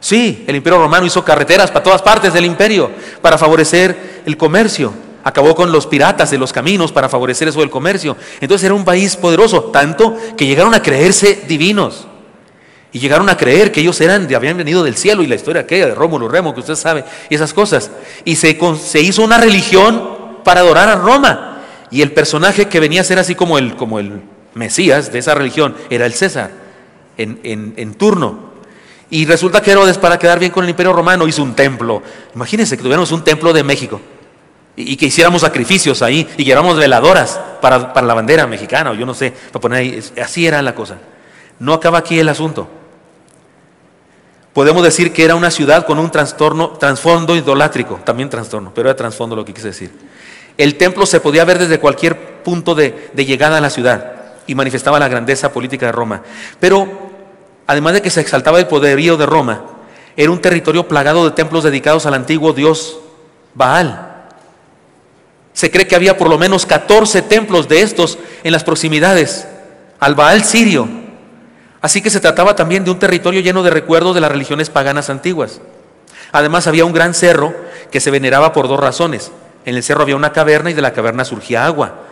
Sí, el imperio romano hizo carreteras para todas partes del imperio para favorecer el comercio. Acabó con los piratas de los caminos para favorecer eso del comercio. Entonces era un país poderoso, tanto que llegaron a creerse divinos. Y llegaron a creer que ellos eran, habían venido del cielo y la historia aquella de Rómulo Remo, que usted sabe, y esas cosas. Y se, se, hizo una religión para adorar a Roma. Y el personaje que venía a ser así como el, como el Mesías de esa religión era el César, en, en, turno. Y resulta que Herodes, para quedar bien con el imperio romano, hizo un templo. Imagínense que tuviéramos un templo de México y, que hiciéramos sacrificios ahí y que éramos veladoras para, para la bandera mexicana, o yo no sé, para poner ahí. Así era la cosa. No acaba aquí el asunto. Podemos decir que era una ciudad con un trastorno, trasfondo idolátrico, también trastorno, pero era trasfondo lo que quise decir. El templo se podía ver desde cualquier punto de, de, llegada a la ciudad y manifestaba la grandeza política de Roma. Pero, además de que se exaltaba el poderío de Roma, era un territorio plagado de templos dedicados al antiguo dios Baal. Se cree que había por lo menos 14 templos de estos en las proximidades, al Baal sirio, Así que se trataba también de un territorio lleno de recuerdos de las religiones paganas antiguas. Además había un gran cerro que se veneraba por dos razones. En el cerro había una caverna y de la caverna surgía agua.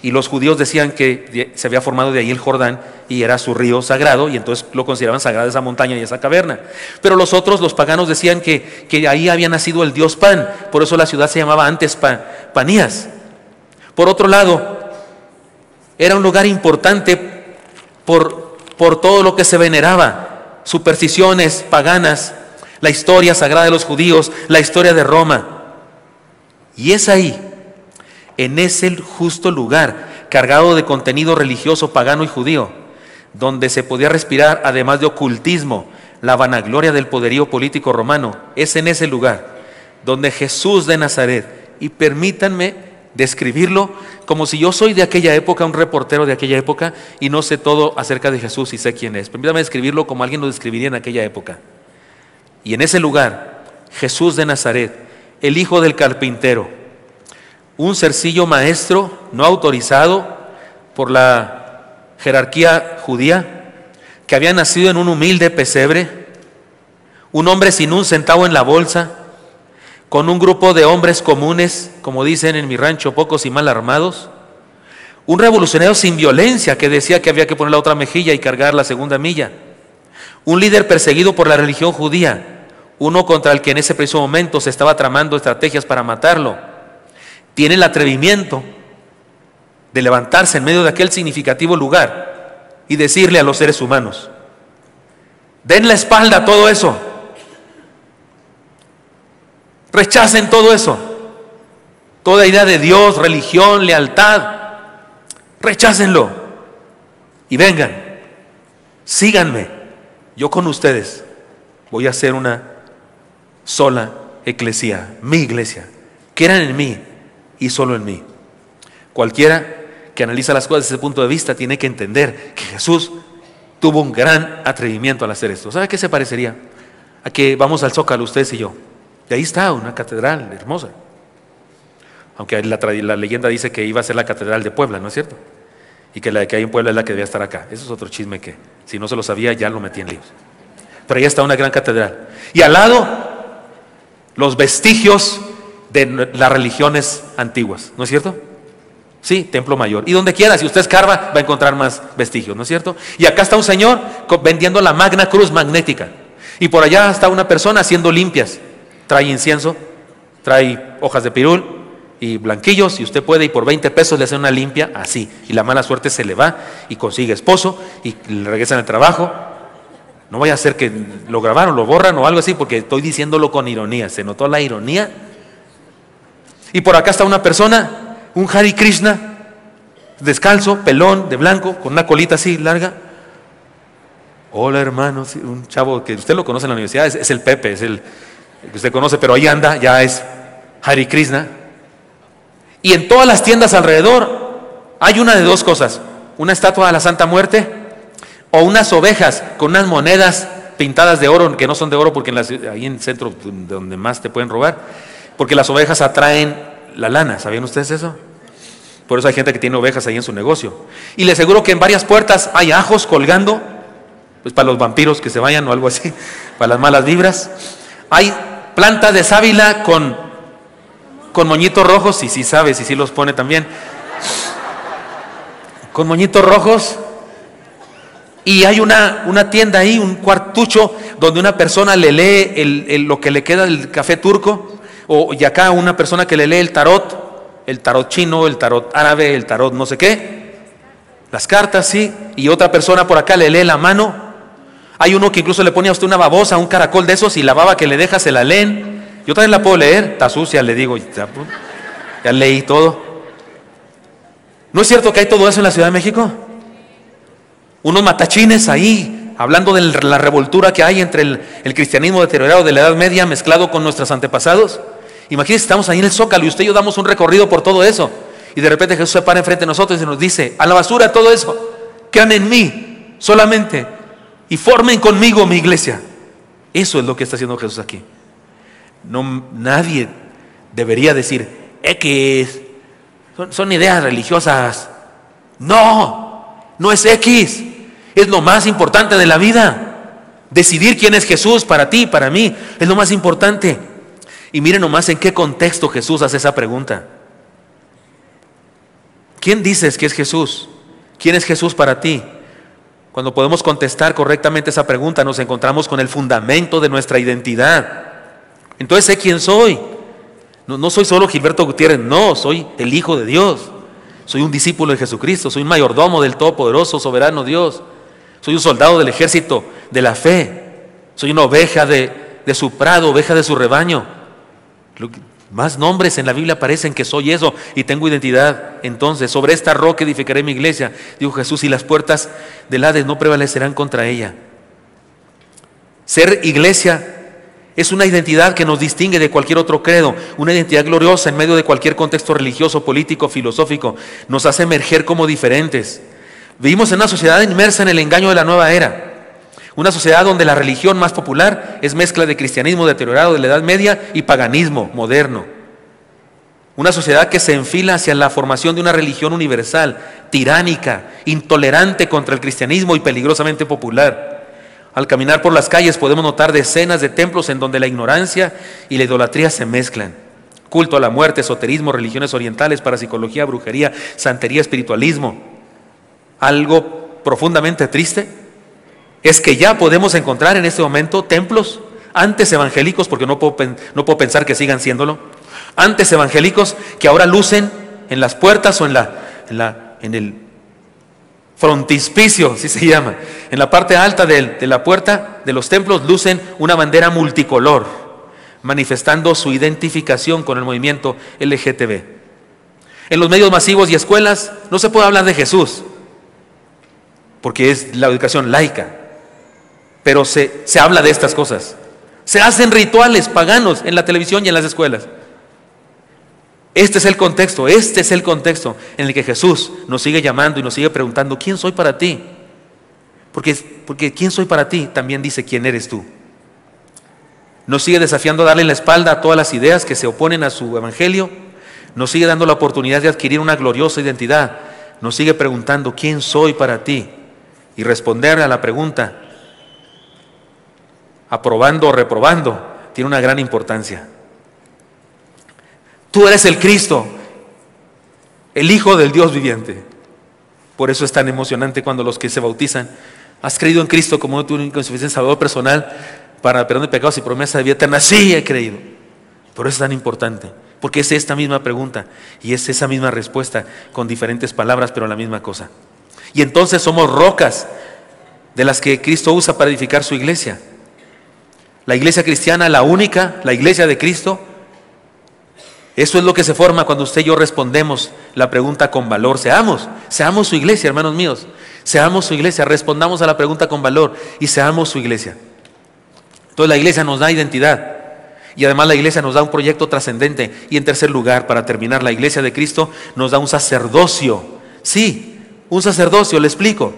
Y los judíos decían que se había formado de ahí el Jordán y era su río sagrado y entonces lo consideraban sagrada esa montaña y esa caverna. Pero los otros, los paganos, decían que, que ahí había nacido el dios Pan. Por eso la ciudad se llamaba antes Pan, Panías. Por otro lado, era un lugar importante por por todo lo que se veneraba, supersticiones paganas, la historia sagrada de los judíos, la historia de Roma. Y es ahí, en ese justo lugar, cargado de contenido religioso pagano y judío, donde se podía respirar, además de ocultismo, la vanagloria del poderío político romano. Es en ese lugar donde Jesús de Nazaret, y permítanme describirlo como si yo soy de aquella época, un reportero de aquella época, y no sé todo acerca de Jesús y sé quién es. Permítame describirlo como alguien lo describiría en aquella época. Y en ese lugar, Jesús de Nazaret, el hijo del carpintero, un cercillo maestro no autorizado por la jerarquía judía, que había nacido en un humilde pesebre, un hombre sin un centavo en la bolsa, con un grupo de hombres comunes, como dicen en mi rancho, pocos y mal armados, un revolucionario sin violencia que decía que había que poner la otra mejilla y cargar la segunda milla, un líder perseguido por la religión judía, uno contra el que en ese preciso momento se estaba tramando estrategias para matarlo, tiene el atrevimiento de levantarse en medio de aquel significativo lugar y decirle a los seres humanos, den la espalda a todo eso, rechacen todo eso, toda idea de Dios, religión, lealtad, rechácenlo y vengan, síganme, yo con ustedes voy a hacer una sola eclesia, mi iglesia, que eran en mí y solo en mí. Cualquiera que analiza las cosas desde ese punto de vista tiene que entender que Jesús tuvo un gran atrevimiento al hacer esto. ¿Sabe qué se parecería? A que vamos al Zócalo, ustedes y yo. Y ahí está una catedral hermosa. Aunque la, leyenda dice que iba a ser la catedral de Puebla, ¿no es cierto? Y que la que hay en Puebla es la que debía estar acá. Eso es otro chisme que, si no se lo sabía, ya lo metí en libros. Pero ahí está una gran catedral. Y al lado, los vestigios de las religiones antiguas, ¿no es cierto? Sí, templo mayor. Y donde quiera, si usted escarba, va a encontrar más vestigios, ¿no es cierto? Y acá está un señor vendiendo la magna cruz magnética. Y por allá está una persona haciendo limpias. Trae incienso, trae hojas de pirul y blanquillos, y usted puede, y por 20 pesos le hace una limpia así. Y la mala suerte se le va y consigue esposo y le regresan al trabajo. No vaya a ser que lo grabaron, lo borran o algo así, porque estoy diciéndolo con ironía. ¿Se notó la ironía? Y por acá está una persona, un Hari Krishna, descalzo, pelón, de blanco, con una colita así larga. Hola hermano, un chavo que usted lo conoce en la universidad, es, el Pepe, es el que usted conoce, pero ahí anda, ya es Hari Krishna. Y en todas las tiendas alrededor hay una de dos cosas, una estatua de la Santa Muerte o unas ovejas con unas monedas pintadas de oro, que no son de oro porque ahí en el centro donde más te pueden robar, porque las ovejas atraen la lana. ¿Sabían ustedes eso? Por eso hay gente que tiene ovejas ahí en su negocio. Y le aseguro que en varias puertas hay ajos colgando, pues para los vampiros que se vayan o algo así, *laughs* para las malas vibras. Hay plantas de sábila con, con moñitos rojos, y si sí sabe, si sí los pone también. Con moñitos rojos. Y hay una, una tienda ahí, un cuartucho, donde una persona le lee lo que le queda del café turco o, y acá una persona que le lee el tarot, el tarot chino, el tarot árabe, el tarot no sé qué, las cartas, sí, y otra persona por acá le lee la mano. Hay uno que incluso le pone a usted una babosa, un caracol de esos, y la baba que le deja se la leen. Yo también la puedo leer, está sucia, le digo, ya, leí todo. ¿No es cierto que hay todo eso en la Ciudad de México? Unos matachines ahí, hablando de la revoltura que hay entre el, el cristianismo deteriorado de la Edad Media mezclado con nuestros antepasados. Imagínense, estamos ahí en el Zócalo y usted y yo damos un recorrido por todo eso. Y de repente Jesús se para enfrente de nosotros y nos dice, a la basura todo eso, crean en mí solamente y formen conmigo mi iglesia. Eso es lo que está haciendo Jesús aquí. No, nadie debería decir, X, son, son ideas religiosas. No, no es X, es lo más importante de la vida. Decidir quién es Jesús para ti, para mí, es lo más importante. Y miren nomás en qué contexto Jesús hace esa pregunta. ¿Quién dices que es Jesús? ¿Quién es Jesús para ti? Cuando podemos contestar correctamente esa pregunta, nos encontramos con el fundamento de nuestra identidad. Entonces sé quién soy. No, soy solo Gilberto Gutiérrez, no, soy el Hijo de Dios. Soy un discípulo de Jesucristo, soy un mayordomo del Todopoderoso, soberano Dios. Soy un soldado del ejército de la fe. Soy una oveja de, de su prado, oveja de su rebaño. Más nombres en la Biblia aparecen que soy eso y tengo identidad. Entonces, sobre esta roca edificaré mi iglesia, dijo Jesús, y las puertas del Hades no prevalecerán contra ella. Ser iglesia Es una identidad que nos distingue de cualquier otro credo, una identidad gloriosa en medio de cualquier contexto religioso, político, filosófico. Nos hace emerger como diferentes. Vivimos en una sociedad inmersa en el engaño de la nueva era. Una sociedad donde la religión más popular es mezcla de cristianismo deteriorado de la Edad Media y paganismo moderno. Una sociedad que se enfila hacia la formación de una religión universal, tiránica, intolerante contra el cristianismo y peligrosamente popular. Al caminar por las calles podemos notar decenas de templos en donde la ignorancia y la idolatría se mezclan. Culto a la muerte, esoterismo, religiones orientales, parapsicología, brujería, santería, espiritualismo. Algo profundamente triste es que ya podemos encontrar en este momento templos antes evangélicos, porque no puedo, pensar que sigan siéndolo, antes evangélicos que ahora lucen en las puertas o en, la, en, la, en el frontispicio, así se llama, en la parte alta de la puerta de los templos lucen una bandera multicolor, manifestando su identificación con el movimiento LGTB. En los medios masivos y escuelas no se puede hablar de Jesús, porque es la educación laica pero se, se habla de estas cosas. Se hacen rituales paganos en la televisión y en las escuelas. Este es el contexto, este es el contexto en el que Jesús nos sigue llamando y nos sigue preguntando, ¿quién soy para ti? Porque, porque ¿quién soy para ti? También dice, ¿quién eres tú? Nos sigue desafiando a darle la espalda a todas las ideas que se oponen a su evangelio. Nos sigue dando la oportunidad de adquirir una gloriosa identidad. Nos sigue preguntando, ¿quién soy para ti? Y responder a la pregunta, aprobando o reprobando, tiene una gran importancia. Tú eres el Cristo, el Hijo del Dios viviente. Por eso es tan emocionante cuando los que se bautizan, has creído en Cristo como tu único insuficiente Salvador personal para perdón de pecados y promesa de vida eterna. Sí, he creído. Por eso es tan importante, porque es esta misma pregunta y es esa misma respuesta con diferentes palabras, pero la misma cosa. Y entonces somos rocas de las que Cristo usa para edificar su iglesia. La iglesia cristiana, la única, la iglesia de Cristo, eso es lo que se forma cuando usted y yo respondemos la pregunta con valor. Seamos, seamos su iglesia, hermanos míos. Seamos su iglesia, respondamos a la pregunta con valor y seamos su iglesia. Entonces la iglesia nos da identidad y además la iglesia nos da un proyecto trascendente. Y en tercer lugar, para terminar, la iglesia de Cristo nos da un sacerdocio. Sí, un sacerdocio, le explico.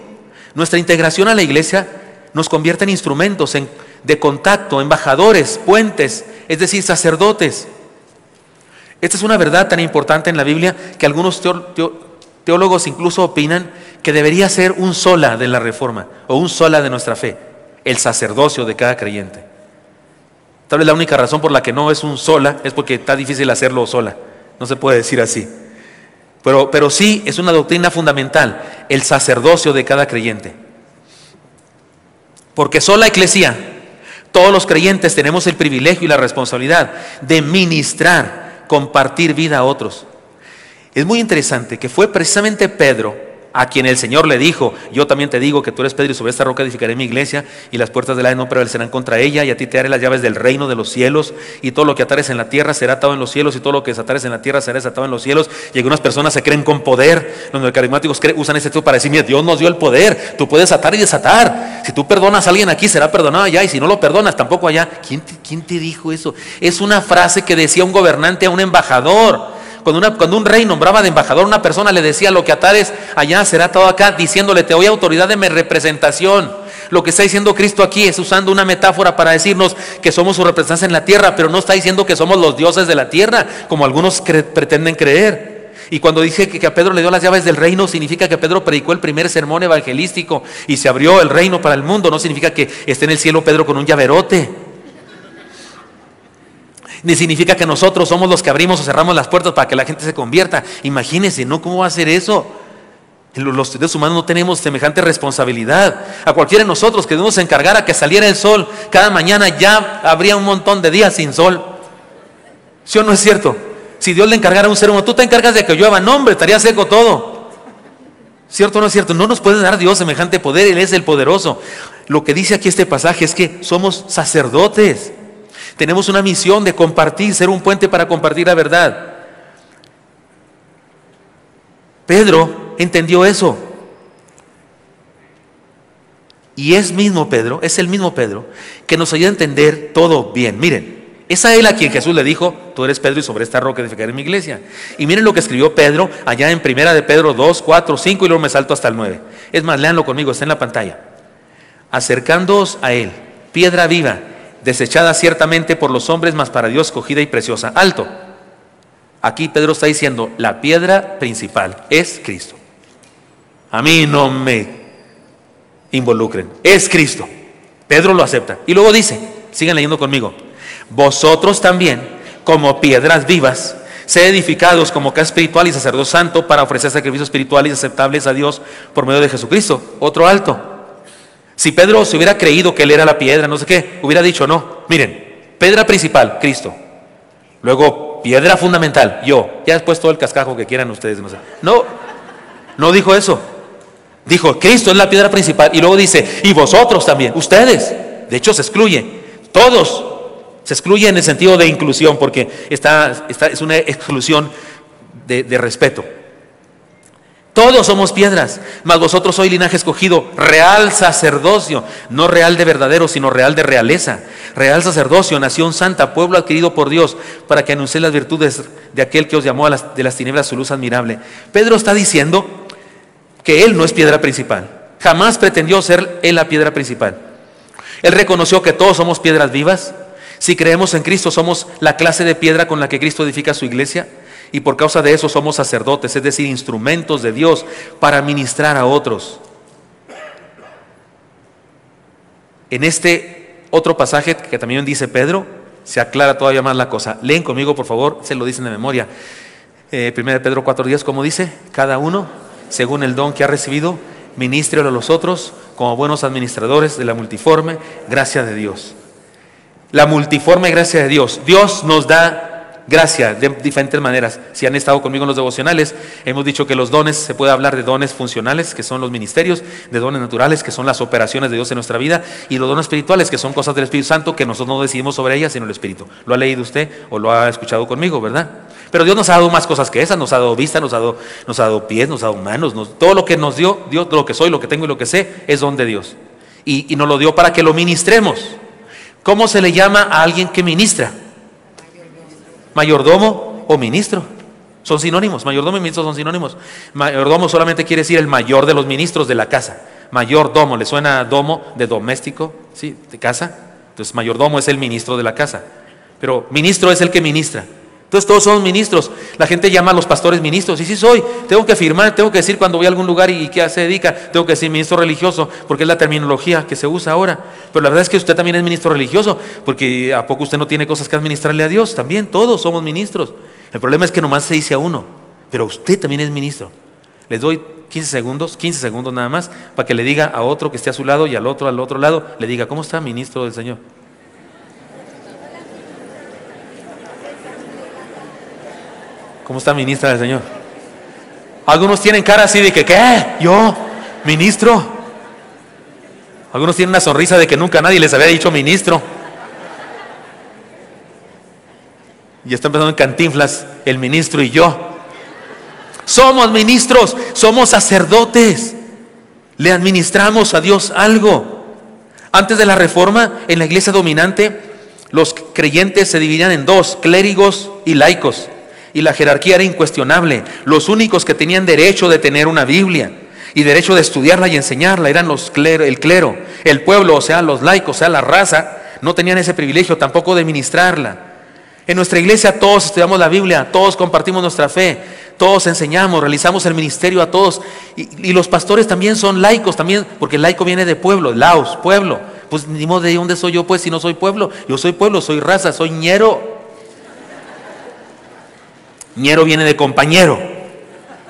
Nuestra integración a la iglesia nos convierte en instrumentos, en de contacto, embajadores, puentes, es decir, sacerdotes. Esta es una verdad tan importante en la Biblia que algunos teólogos incluso opinan que debería ser un sola de la reforma o un sola de nuestra fe, el sacerdocio de cada creyente. Tal vez la única razón por la que no es un sola es porque está difícil hacerlo sola. No se puede decir así. Pero, pero sí es una doctrina fundamental, el sacerdocio de cada creyente. Porque sola eclesia todos los creyentes tenemos el privilegio y la responsabilidad de ministrar, compartir vida a otros. Es muy interesante que fue precisamente Pedro a quien el Señor le dijo, yo también te digo que tú eres Pedro y sobre esta roca edificaré mi iglesia y las puertas del la no prevalecerán contra ella y a ti te daré las llaves del reino de los cielos y todo lo que atares en la tierra será atado en los cielos y todo lo que desatares en la tierra será desatado en los cielos y algunas personas se creen con poder, los carismáticos usan este texto para decir, mira, Dios nos dio el poder, tú puedes atar y desatar, si tú perdonas a alguien aquí será perdonado allá y si no lo perdonas tampoco allá. ¿Quién quién te dijo eso? Es una frase que decía un gobernante a un embajador. Cuando, un rey nombraba de embajador una persona, le decía, lo que atares allá será todo acá, diciéndole, te doy autoridad de mi representación. Lo que está diciendo Cristo aquí es usando una metáfora para decirnos que somos su representación en la tierra, pero no está diciendo que somos los dioses de la tierra, como algunos pretenden creer. Y cuando dice que a Pedro le dio las llaves del reino, significa que Pedro predicó el primer sermón evangelístico y se abrió el reino para el mundo. No significa que esté en el cielo Pedro con un llaverote ni significa que nosotros somos los que abrimos o cerramos las puertas para que la gente se convierta. Imagínense, ¿no? ¿Cómo va a ser eso? Los seres humanos no tenemos semejante responsabilidad. A cualquiera de nosotros que debemos encargar a que saliera el sol cada mañana, ya habría un montón de días sin sol. ¿Sí o no es cierto? Si Dios le encargara a un ser humano, tú te encargas de que llueva, no hombre, estaría seco todo. ¿Cierto o no es cierto? No nos puede dar Dios semejante poder, Él es el poderoso. Lo que dice aquí este pasaje es que somos sacerdotes. Tenemos una misión de compartir, ser un puente para compartir la verdad. Pedro entendió eso. Y es mismo Pedro, es el mismo Pedro, que nos ayuda a entender todo bien. Miren, es a él a quien Jesús le dijo, tú eres Pedro y sobre esta roca edificaré mi iglesia. Y miren lo que escribió Pedro allá en primera de Pedro 2, 4, 5 y luego me salto hasta el 9. Es más, léanlo conmigo, está en la pantalla. Acercándoos a él, piedra viva, desechada ciertamente por los hombres, mas para Dios cogida y preciosa. Alto. Aquí Pedro está diciendo, la piedra principal es Cristo. A mí no me involucren, es Cristo. Pedro lo acepta. Y luego dice, sigan leyendo conmigo, vosotros también, como piedras vivas, sed edificados como casa espiritual y sacerdote santo para ofrecer sacrificios espirituales aceptables a Dios por medio de Jesucristo. Otro alto. Si Pedro se hubiera creído que él era la piedra, no sé qué, hubiera dicho, no, miren, piedra principal, Cristo. Luego, piedra fundamental, yo. Ya después todo el cascajo que quieran ustedes. No, sé. no, no dijo eso. Dijo, Cristo es la piedra principal. Y luego dice, y vosotros también, ustedes. De hecho, se excluye. Todos se excluye en el sentido de inclusión, porque está, es una exclusión de respeto. Todos somos piedras, mas vosotros sois linaje escogido, real sacerdocio, no real de verdadero, sino real de realeza, real sacerdocio, nación santa, pueblo adquirido por Dios, para que anunciéis las virtudes de aquel que os llamó a de las tinieblas su luz admirable. Pedro está diciendo que él no es piedra principal, jamás pretendió ser él la piedra principal. Él reconoció que todos somos piedras vivas, si creemos en Cristo, somos la clase de piedra con la que Cristo edifica su iglesia y por causa de eso somos sacerdotes, es decir, instrumentos de Dios para ministrar a otros. En este otro pasaje que también dice Pedro, se aclara todavía más la cosa. Leen conmigo, por favor, se lo dicen de memoria. Eh, 1 Pedro 4.10, como dice, cada uno, según el don que ha recibido, ministre a los otros como buenos administradores de la multiforme gracia de Dios la multiforme gracia de Dios. Dios nos da gracia de diferentes maneras. Si han estado conmigo en los devocionales, hemos dicho que los dones, se puede hablar de dones funcionales, que son los ministerios, de dones naturales, que son las operaciones de Dios en nuestra vida, y los dones espirituales, que son cosas del Espíritu Santo, que nosotros no decidimos sobre ellas, sino el Espíritu. Lo ha leído usted o lo ha escuchado conmigo, ¿verdad? Pero Dios nos ha dado más cosas que esas, nos ha dado vista, nos ha dado, nos ha dado pies, nos ha dado manos, todo lo que nos dio, Dios, lo que soy, lo que tengo y lo que sé, es don de Dios. Y, y nos lo dio para que lo ministremos. ¿Cómo se le llama a alguien que ministra? Mayordomo o ministro. Son sinónimos. Mayordomo y ministro son sinónimos. Mayordomo solamente quiere decir el mayor de los ministros de la casa. Mayordomo, ¿le suena domo de doméstico? ¿Sí? ¿De casa? Entonces, mayordomo es el ministro de la casa. Pero ministro es el que ministra. Entonces todos somos ministros. La gente llama a los pastores ministros. Y sí soy. Tengo que firmar, tengo que decir cuando voy a algún lugar y, qué se dedica. Tengo que decir ministro religioso, porque es la terminología que se usa ahora. Pero la verdad es que usted también es ministro religioso, porque ¿a poco usted no tiene cosas que administrarle a Dios? También todos somos ministros. El problema es que nomás se dice a uno, pero usted también es ministro. Les doy 15 segundos, 15 segundos nada más, para que le diga a otro que esté a su lado y al otro al otro lado, le diga, ¿cómo está ministro del Señor? ¿Cómo está ministra del Señor? Algunos tienen cara así de que, ¿qué? ¿Yo? ¿Ministro? Algunos tienen una sonrisa de que nunca nadie les había dicho ministro. Y está empezando en cantinflas el ministro y yo. Somos ministros, somos sacerdotes. Le administramos a Dios algo. Antes de la reforma, en la iglesia dominante, los creyentes se dividían en dos, clérigos y laicos y la jerarquía era incuestionable. Los únicos que tenían derecho de tener una Biblia y derecho de estudiarla y enseñarla eran los clero, el clero. El pueblo, o sea, los laicos, o sea, la raza, no tenían ese privilegio tampoco de ministrarla. En nuestra iglesia todos estudiamos la Biblia, todos compartimos nuestra fe, todos enseñamos, realizamos el ministerio a todos. Y, los pastores también son laicos, también, porque el laico viene de pueblo, laos, pueblo. Pues ni modo de dónde soy yo, pues, si no soy pueblo. Yo soy pueblo, soy raza, soy ñero. Ñero viene de compañero.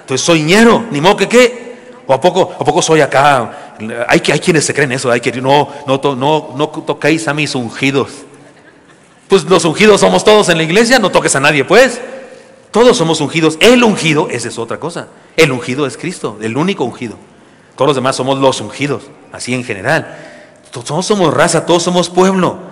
Entonces soy ñero, ni modo que qué. ¿O a poco, a poco soy acá? Hay, hay quienes se creen eso, hay que no, no, no, no toquéis a mis ungidos. Pues los ungidos somos todos en la iglesia, no toques a nadie, pues. Todos somos ungidos. El ungido, esa es otra cosa. El ungido es Cristo, el único ungido. Todos los demás somos los ungidos, así en general. Todos somos raza, todos somos pueblo.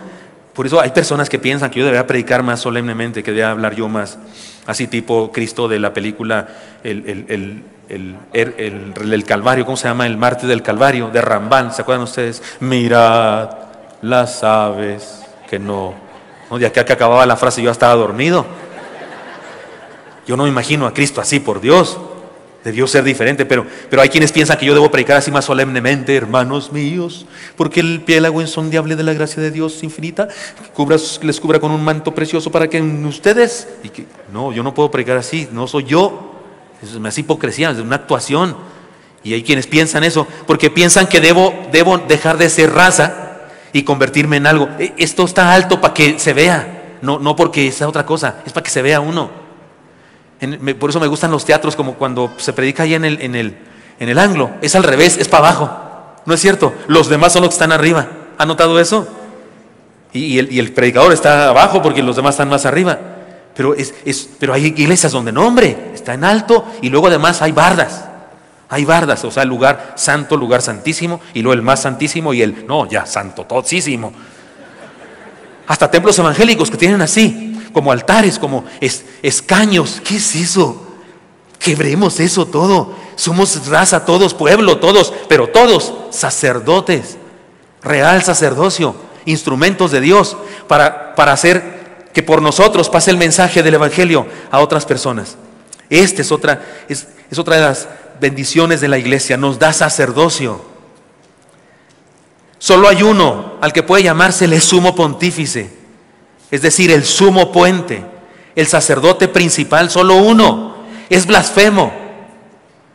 Por eso hay personas que piensan que yo debería predicar más solemnemente, que debería hablar yo más, así tipo Cristo de la película El, el, el, el, Calvario, ¿cómo se llama? El martes del Calvario, de Rambán, ¿se acuerdan ustedes? Mirad las aves que no... no de acá que acababa la frase yo estaba dormido. Yo no me imagino a Cristo así, por Dios. Debió ser diferente, pero, pero hay quienes piensan que yo debo predicar así más solemnemente, hermanos míos, porque el piélago insondable de la gracia de Dios infinita les cubra con un manto precioso para que ustedes... No, yo no puedo predicar así, no soy yo. Eso es hipocresía, es una actuación. Y hay quienes piensan eso, porque piensan que debo, debo dejar de ser raza y convertirme en algo. E, esto está alto para que se vea, no, no porque es otra cosa, es para que se vea uno. Por eso me gustan los teatros, como cuando se predica ahí en el, en, el, en el anglo, es al revés, es para abajo. No es cierto, los demás son los que están arriba. ¿Ha notado eso? Y, el, y el predicador está abajo porque los demás están más arriba. Pero, es, pero hay iglesias donde no, hombre, está en alto y luego además hay bardas. Hay bardas, o sea, lugar santo, lugar santísimo, y luego el más santísimo y el, no, ya, santo, todísimo. Hasta templos evangélicos que tienen así, como altares, como escaños. ¿Qué es eso? Quebremos eso todo. Somos raza, todos, pueblo, todos, pero todos sacerdotes, real sacerdocio, instrumentos de Dios para, para hacer que por nosotros pase el mensaje del Evangelio a otras personas. Esta es otra, es, otra de las bendiciones de la iglesia, nos da sacerdocio. Solo hay uno al que puede llamarse el sumo pontífice, es decir, el sumo puente, el sacerdote principal, solo uno. Es blasfemo,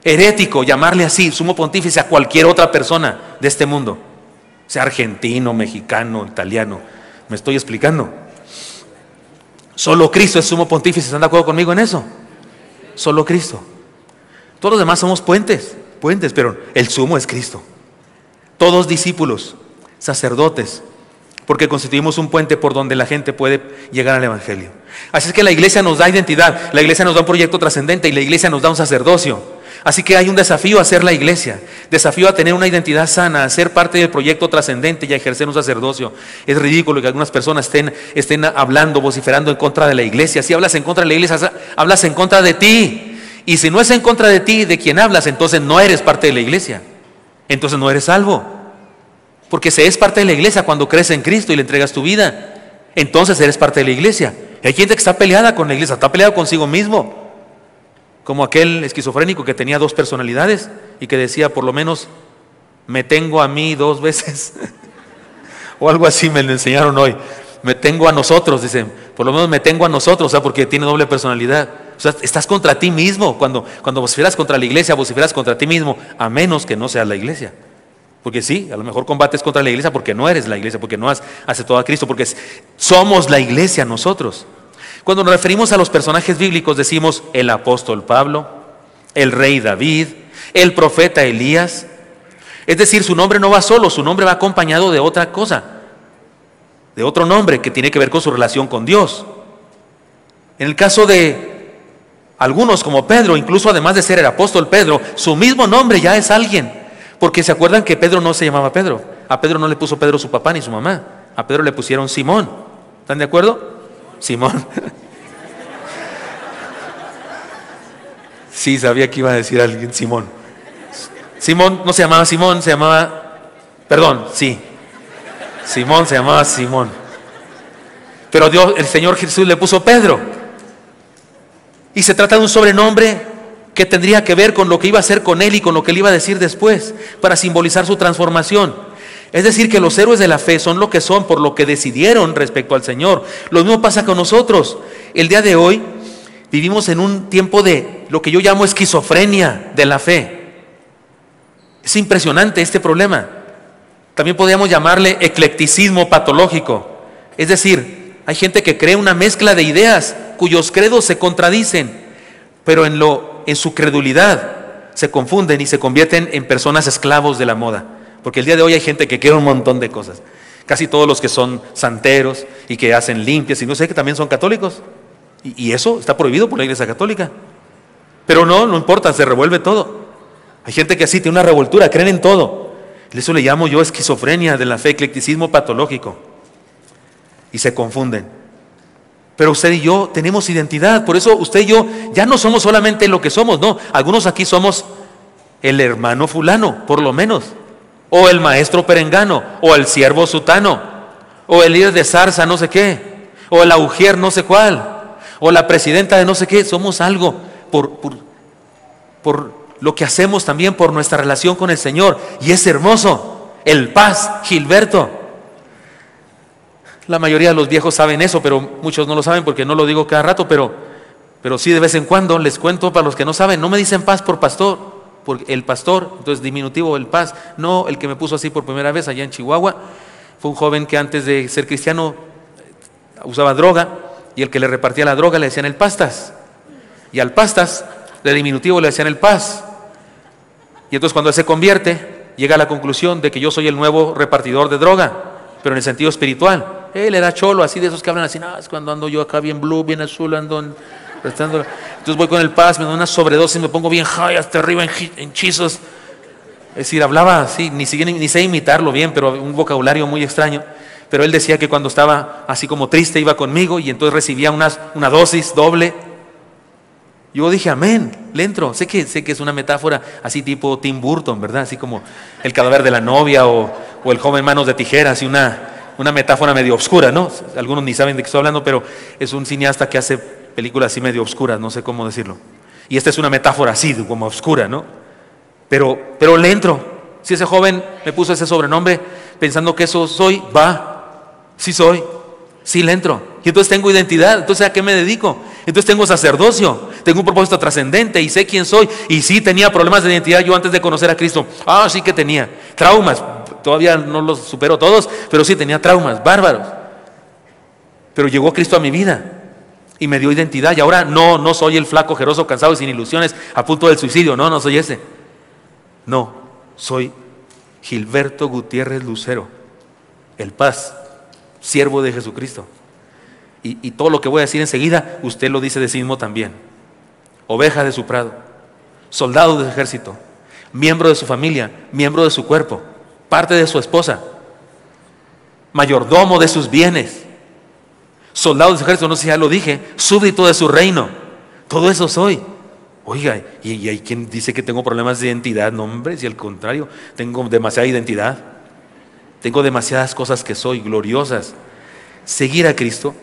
herético llamarle así, sumo pontífice, a cualquier otra persona de este mundo, sea argentino, mexicano, italiano. ¿Me estoy explicando? Solo Cristo es sumo pontífice. ¿Están de acuerdo conmigo en eso? Solo Cristo. Todos los demás somos puentes, puentes, pero el sumo es Cristo. Todos discípulos, sacerdotes, porque constituimos un puente por donde la gente puede llegar al Evangelio. Así es que la iglesia nos da identidad, la iglesia nos da un proyecto trascendente y la iglesia nos da un sacerdocio. Así que hay un desafío a ser la iglesia, desafío a tener una identidad sana, a ser parte del proyecto trascendente y a ejercer un sacerdocio. Es ridículo que algunas personas estén, estén hablando, vociferando en contra de la iglesia. Si hablas en contra de la iglesia, hablas en contra de ti. Y si no es en contra de ti, de quien hablas, entonces no eres parte de la iglesia. Entonces no eres salvo. Porque se es parte de la iglesia cuando crees en Cristo y le entregas tu vida. Entonces eres parte de la iglesia. hay gente que está peleada con la iglesia, está peleado consigo mismo como aquel esquizofrénico que tenía dos personalidades y que decía, por lo menos, me tengo a mí dos veces. *laughs* o algo así me lo enseñaron hoy. Me tengo a nosotros, dicen, por lo menos me tengo a nosotros, o sea, porque tiene doble personalidad. O sea, estás contra ti mismo. Cuando, cuando vociferas contra la iglesia, vociferas contra ti mismo, a menos que no seas la iglesia. Porque sí, a lo mejor combates contra la iglesia porque no eres la iglesia, porque no has aceptado a Cristo, porque somos la iglesia nosotros. Cuando nos referimos a los personajes bíblicos decimos el apóstol Pablo, el rey David, el profeta Elías. Es decir, su nombre no va solo, su nombre va acompañado de otra cosa, de otro nombre que tiene que ver con su relación con Dios. En el caso de algunos como Pedro, incluso además de ser el apóstol Pedro, su mismo nombre ya es alguien. Porque se acuerdan que Pedro no se llamaba Pedro. A Pedro no le puso Pedro su papá ni su mamá. A Pedro le pusieron Simón. ¿Están de acuerdo? Simón. Sí, sabía que iba a decir alguien Simón. Simón no se llamaba Simón, se llamaba, perdón, sí. Simón se llamaba Simón. Pero Dios, el Señor Jesús le puso Pedro. Y se trata de un sobrenombre que tendría que ver con lo que iba a hacer con él y con lo que él iba a decir después, para simbolizar su transformación. Es decir, que los héroes de la fe son lo que son por lo que decidieron respecto al Señor. Lo mismo pasa con nosotros. El día de hoy vivimos en un tiempo de lo que yo llamo esquizofrenia de la fe. Es impresionante este problema. También podríamos llamarle eclecticismo patológico. Es decir, hay gente que cree una mezcla de ideas cuyos credos se contradicen, pero en, lo, en su credulidad se confunden y se convierten en personas esclavos de la moda. Porque el día de hoy hay gente que quiere un montón de cosas. Casi todos los que son santeros y que hacen limpias y no sé que también son católicos. Y, eso está prohibido por la Iglesia Católica. Pero no, no importa, se revuelve todo. Hay gente que así tiene una revoltura, creen en todo. Eso le llamo yo esquizofrenia de la fe, eclecticismo patológico. Y se confunden. Pero usted y yo tenemos identidad. Por eso usted y yo ya no somos solamente lo que somos, no. Algunos aquí somos el hermano fulano, por lo menos. O el maestro perengano, o el siervo sutano, o el líder de zarza, no sé qué, o el agujer, no sé cuál, o la presidenta de no sé qué. Somos algo por, por, por lo que hacemos también por nuestra relación con el Señor. Y es hermoso. El paz, Gilberto. La mayoría de los viejos saben eso, pero muchos no lo saben porque no lo digo cada rato, pero, pero sí de vez en cuando les cuento para los que no saben, no me dicen paz por pastor, por el pastor, entonces diminutivo el paz, no el que me puso así por primera vez allá en Chihuahua, fue un joven que antes de ser cristiano usaba droga y el que le repartía la droga le decían el pastas, y al pastas de diminutivo le decían el paz, y entonces cuando él se convierte, llega a la conclusión de que yo soy el nuevo repartidor de droga, pero en el sentido espiritual. Él era cholo, así de esos que hablan así, no, es cuando ando yo acá bien blue, bien azul, ando en. Entonces voy con el paz, me doy una sobredosis, me pongo bien high hasta arriba en hechizos. Es decir, hablaba así, ni, ni, sé imitarlo bien, pero un vocabulario muy extraño. Pero él decía que cuando estaba así como triste iba conmigo y entonces recibía una, una dosis doble. Yo dije, amén, le entro. Sé que, sé que es una metáfora así tipo Tim Burton, ¿verdad? Así como el cadáver de la novia o, o el joven manos de tijeras y una, una metáfora medio oscura, ¿no? Algunos ni saben de qué estoy hablando, pero es un cineasta que hace películas así medio oscuras, no sé cómo decirlo. Y esta es una metáfora así, como oscura, ¿no? Pero, pero le entro. Si ese joven me puso ese sobrenombre pensando que eso soy, va, sí soy, sí le entro. Y entonces tengo identidad, entonces ¿a qué me dedico? Entonces tengo sacerdocio, tengo un propósito trascendente y sé quién soy. Y sí tenía problemas de identidad yo antes de conocer a Cristo. Ah, sí que tenía. Traumas, todavía no los supero todos, pero sí tenía traumas bárbaros. Pero llegó Cristo a mi vida y me dio identidad y ahora no, no soy el flaco, jeroso, cansado y sin ilusiones, a punto del suicidio, no, no soy ese. No, soy Gilberto Gutiérrez Lucero, el paz, siervo de Jesucristo. Y, y, todo lo que voy a decir enseguida, usted lo dice de sí mismo también. Oveja de su prado, soldado de su ejército, miembro de su familia, miembro de su cuerpo parte de su esposa, mayordomo de sus bienes, soldado de su ejército, no sé si ya lo dije, súbdito de su reino. Todo eso soy. Oiga, ¿y, hay quien dice que tengo problemas de identidad? No, hombre, si al contrario, tengo demasiada identidad. Tengo demasiadas cosas que soy, gloriosas. Seguir a Cristo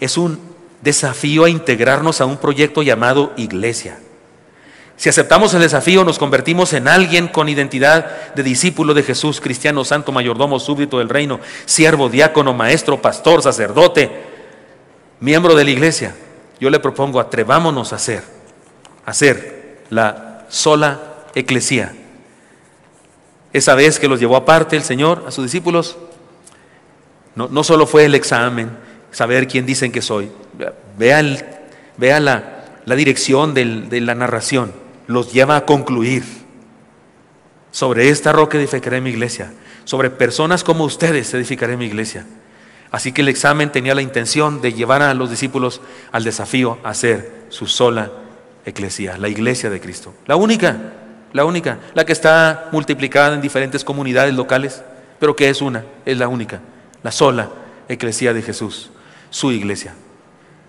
es un desafío a integrarnos a un proyecto llamado iglesia. Si aceptamos el desafío, nos convertimos en alguien con identidad de discípulo de Jesús, cristiano, santo, mayordomo, súbdito del reino, siervo, diácono, maestro, pastor, sacerdote, miembro de la iglesia. Yo le propongo, atrevámonos a ser, a ser la sola eclesía. Esa vez que los llevó aparte el Señor a sus discípulos, no, no solo fue el examen, saber quién dicen que soy, vea, vea la, la dirección de la narración los lleva a concluir. Sobre esta roca edificaré mi iglesia. Sobre personas como ustedes edificaré mi iglesia. Así que el examen tenía la intención de llevar a los discípulos al desafío a ser su sola iglesia, la iglesia de Cristo. La única, la única, la que está multiplicada en diferentes comunidades locales, pero que es una, es la única, la sola iglesia de Jesús, su iglesia.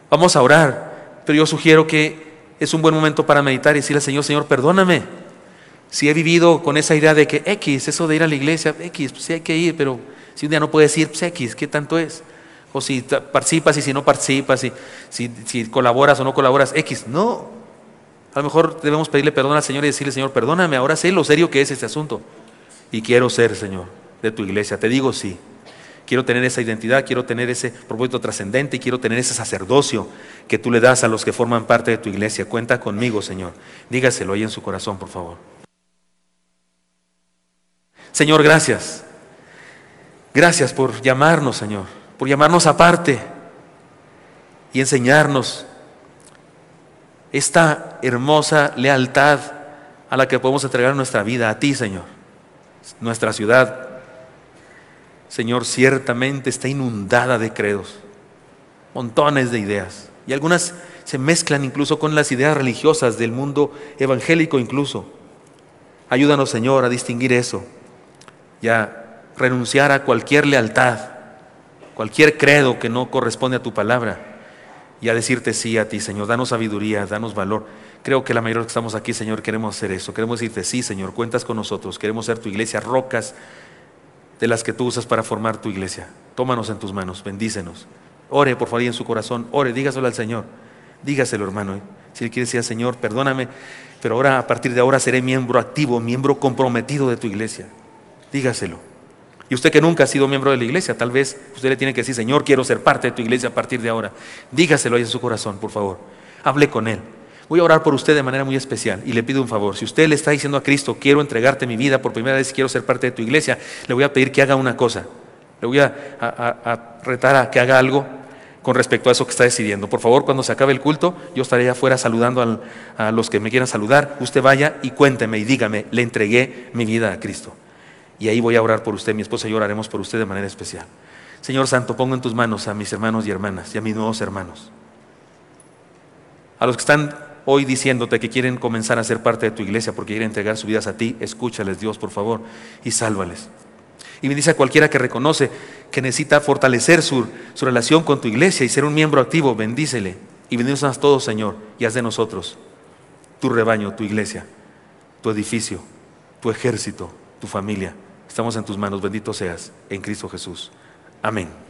Vamos a orar, pero yo sugiero que es un buen momento para meditar y decirle al Señor, Señor, perdóname. Si he vivido con esa idea de que X, eso de ir a la iglesia, X, pues sí hay que ir, pero si un día no puedes ir, pues X, ¿qué tanto es? O si participas y si no participas, si, si, si colaboras o no colaboras, X. No. A lo mejor debemos pedirle perdón al Señor y decirle, Señor, perdóname, ahora sé lo serio que es este asunto. Y quiero ser, Señor, de tu iglesia. Te digo sí. Quiero tener esa identidad, quiero tener ese propósito trascendente y quiero tener ese sacerdocio que tú le das a los que forman parte de tu iglesia. Cuenta conmigo, Señor. Dígaselo ahí en su corazón, por favor. Señor, gracias. Gracias por llamarnos, Señor, por llamarnos aparte y enseñarnos esta hermosa lealtad a la que podemos entregar nuestra vida a ti, Señor. Nuestra ciudad Señor, ciertamente está inundada de credos, montones de ideas, y algunas se mezclan incluso con las ideas religiosas del mundo evangélico incluso. Ayúdanos, Señor, a distinguir eso y a renunciar a cualquier lealtad, cualquier credo que no corresponde a tu palabra y a decirte sí a ti, Señor. Danos sabiduría, danos valor. Creo que la mayoría de los que estamos aquí, Señor, queremos hacer eso. Queremos decirte sí, Señor, cuentas con nosotros. Queremos ser tu iglesia, rocas de las que tú usas para formar tu iglesia. Tómanos en tus manos, bendícenos. Ore, por favor, y en su corazón. Ore, dígaselo al Señor. Dígaselo, hermano. Si él quiere decir, Señor, perdóname, pero ahora, a partir de ahora, seré miembro activo, miembro comprometido de tu iglesia. Dígaselo. Y usted que nunca ha sido miembro de la iglesia, tal vez usted le tiene que decir, Señor, quiero ser parte de tu iglesia a partir de ahora. Dígaselo ahí en su corazón, por favor. Hable con Él. Voy a orar por usted de manera muy especial y le pido un favor. Si usted le está diciendo a Cristo, quiero entregarte mi vida por primera vez, quiero ser parte de tu iglesia, le voy a pedir que haga una cosa. Le voy a, retar a que haga algo con respecto a eso que está decidiendo. Por favor, cuando se acabe el culto, yo estaré afuera saludando a los que me quieran saludar. Usted vaya y cuénteme y dígame, le entregué mi vida a Cristo. Y ahí voy a orar por usted, mi esposa y yo oraremos por usted de manera especial. Señor Santo, pongo en tus manos a mis hermanos y hermanas y a mis nuevos hermanos. A los que están hoy diciéndote que quieren comenzar a ser parte de tu iglesia porque quieren entregar sus vidas a ti, escúchales Dios, por favor, y sálvales. Y bendice a cualquiera que reconoce que necesita fortalecer su, relación con tu iglesia y ser un miembro activo, bendícele. Y bendícenos a todos, Señor, y haz de nosotros tu rebaño, tu iglesia, tu edificio, tu ejército, tu familia. Estamos en tus manos, bendito seas, en Cristo Jesús. Amén.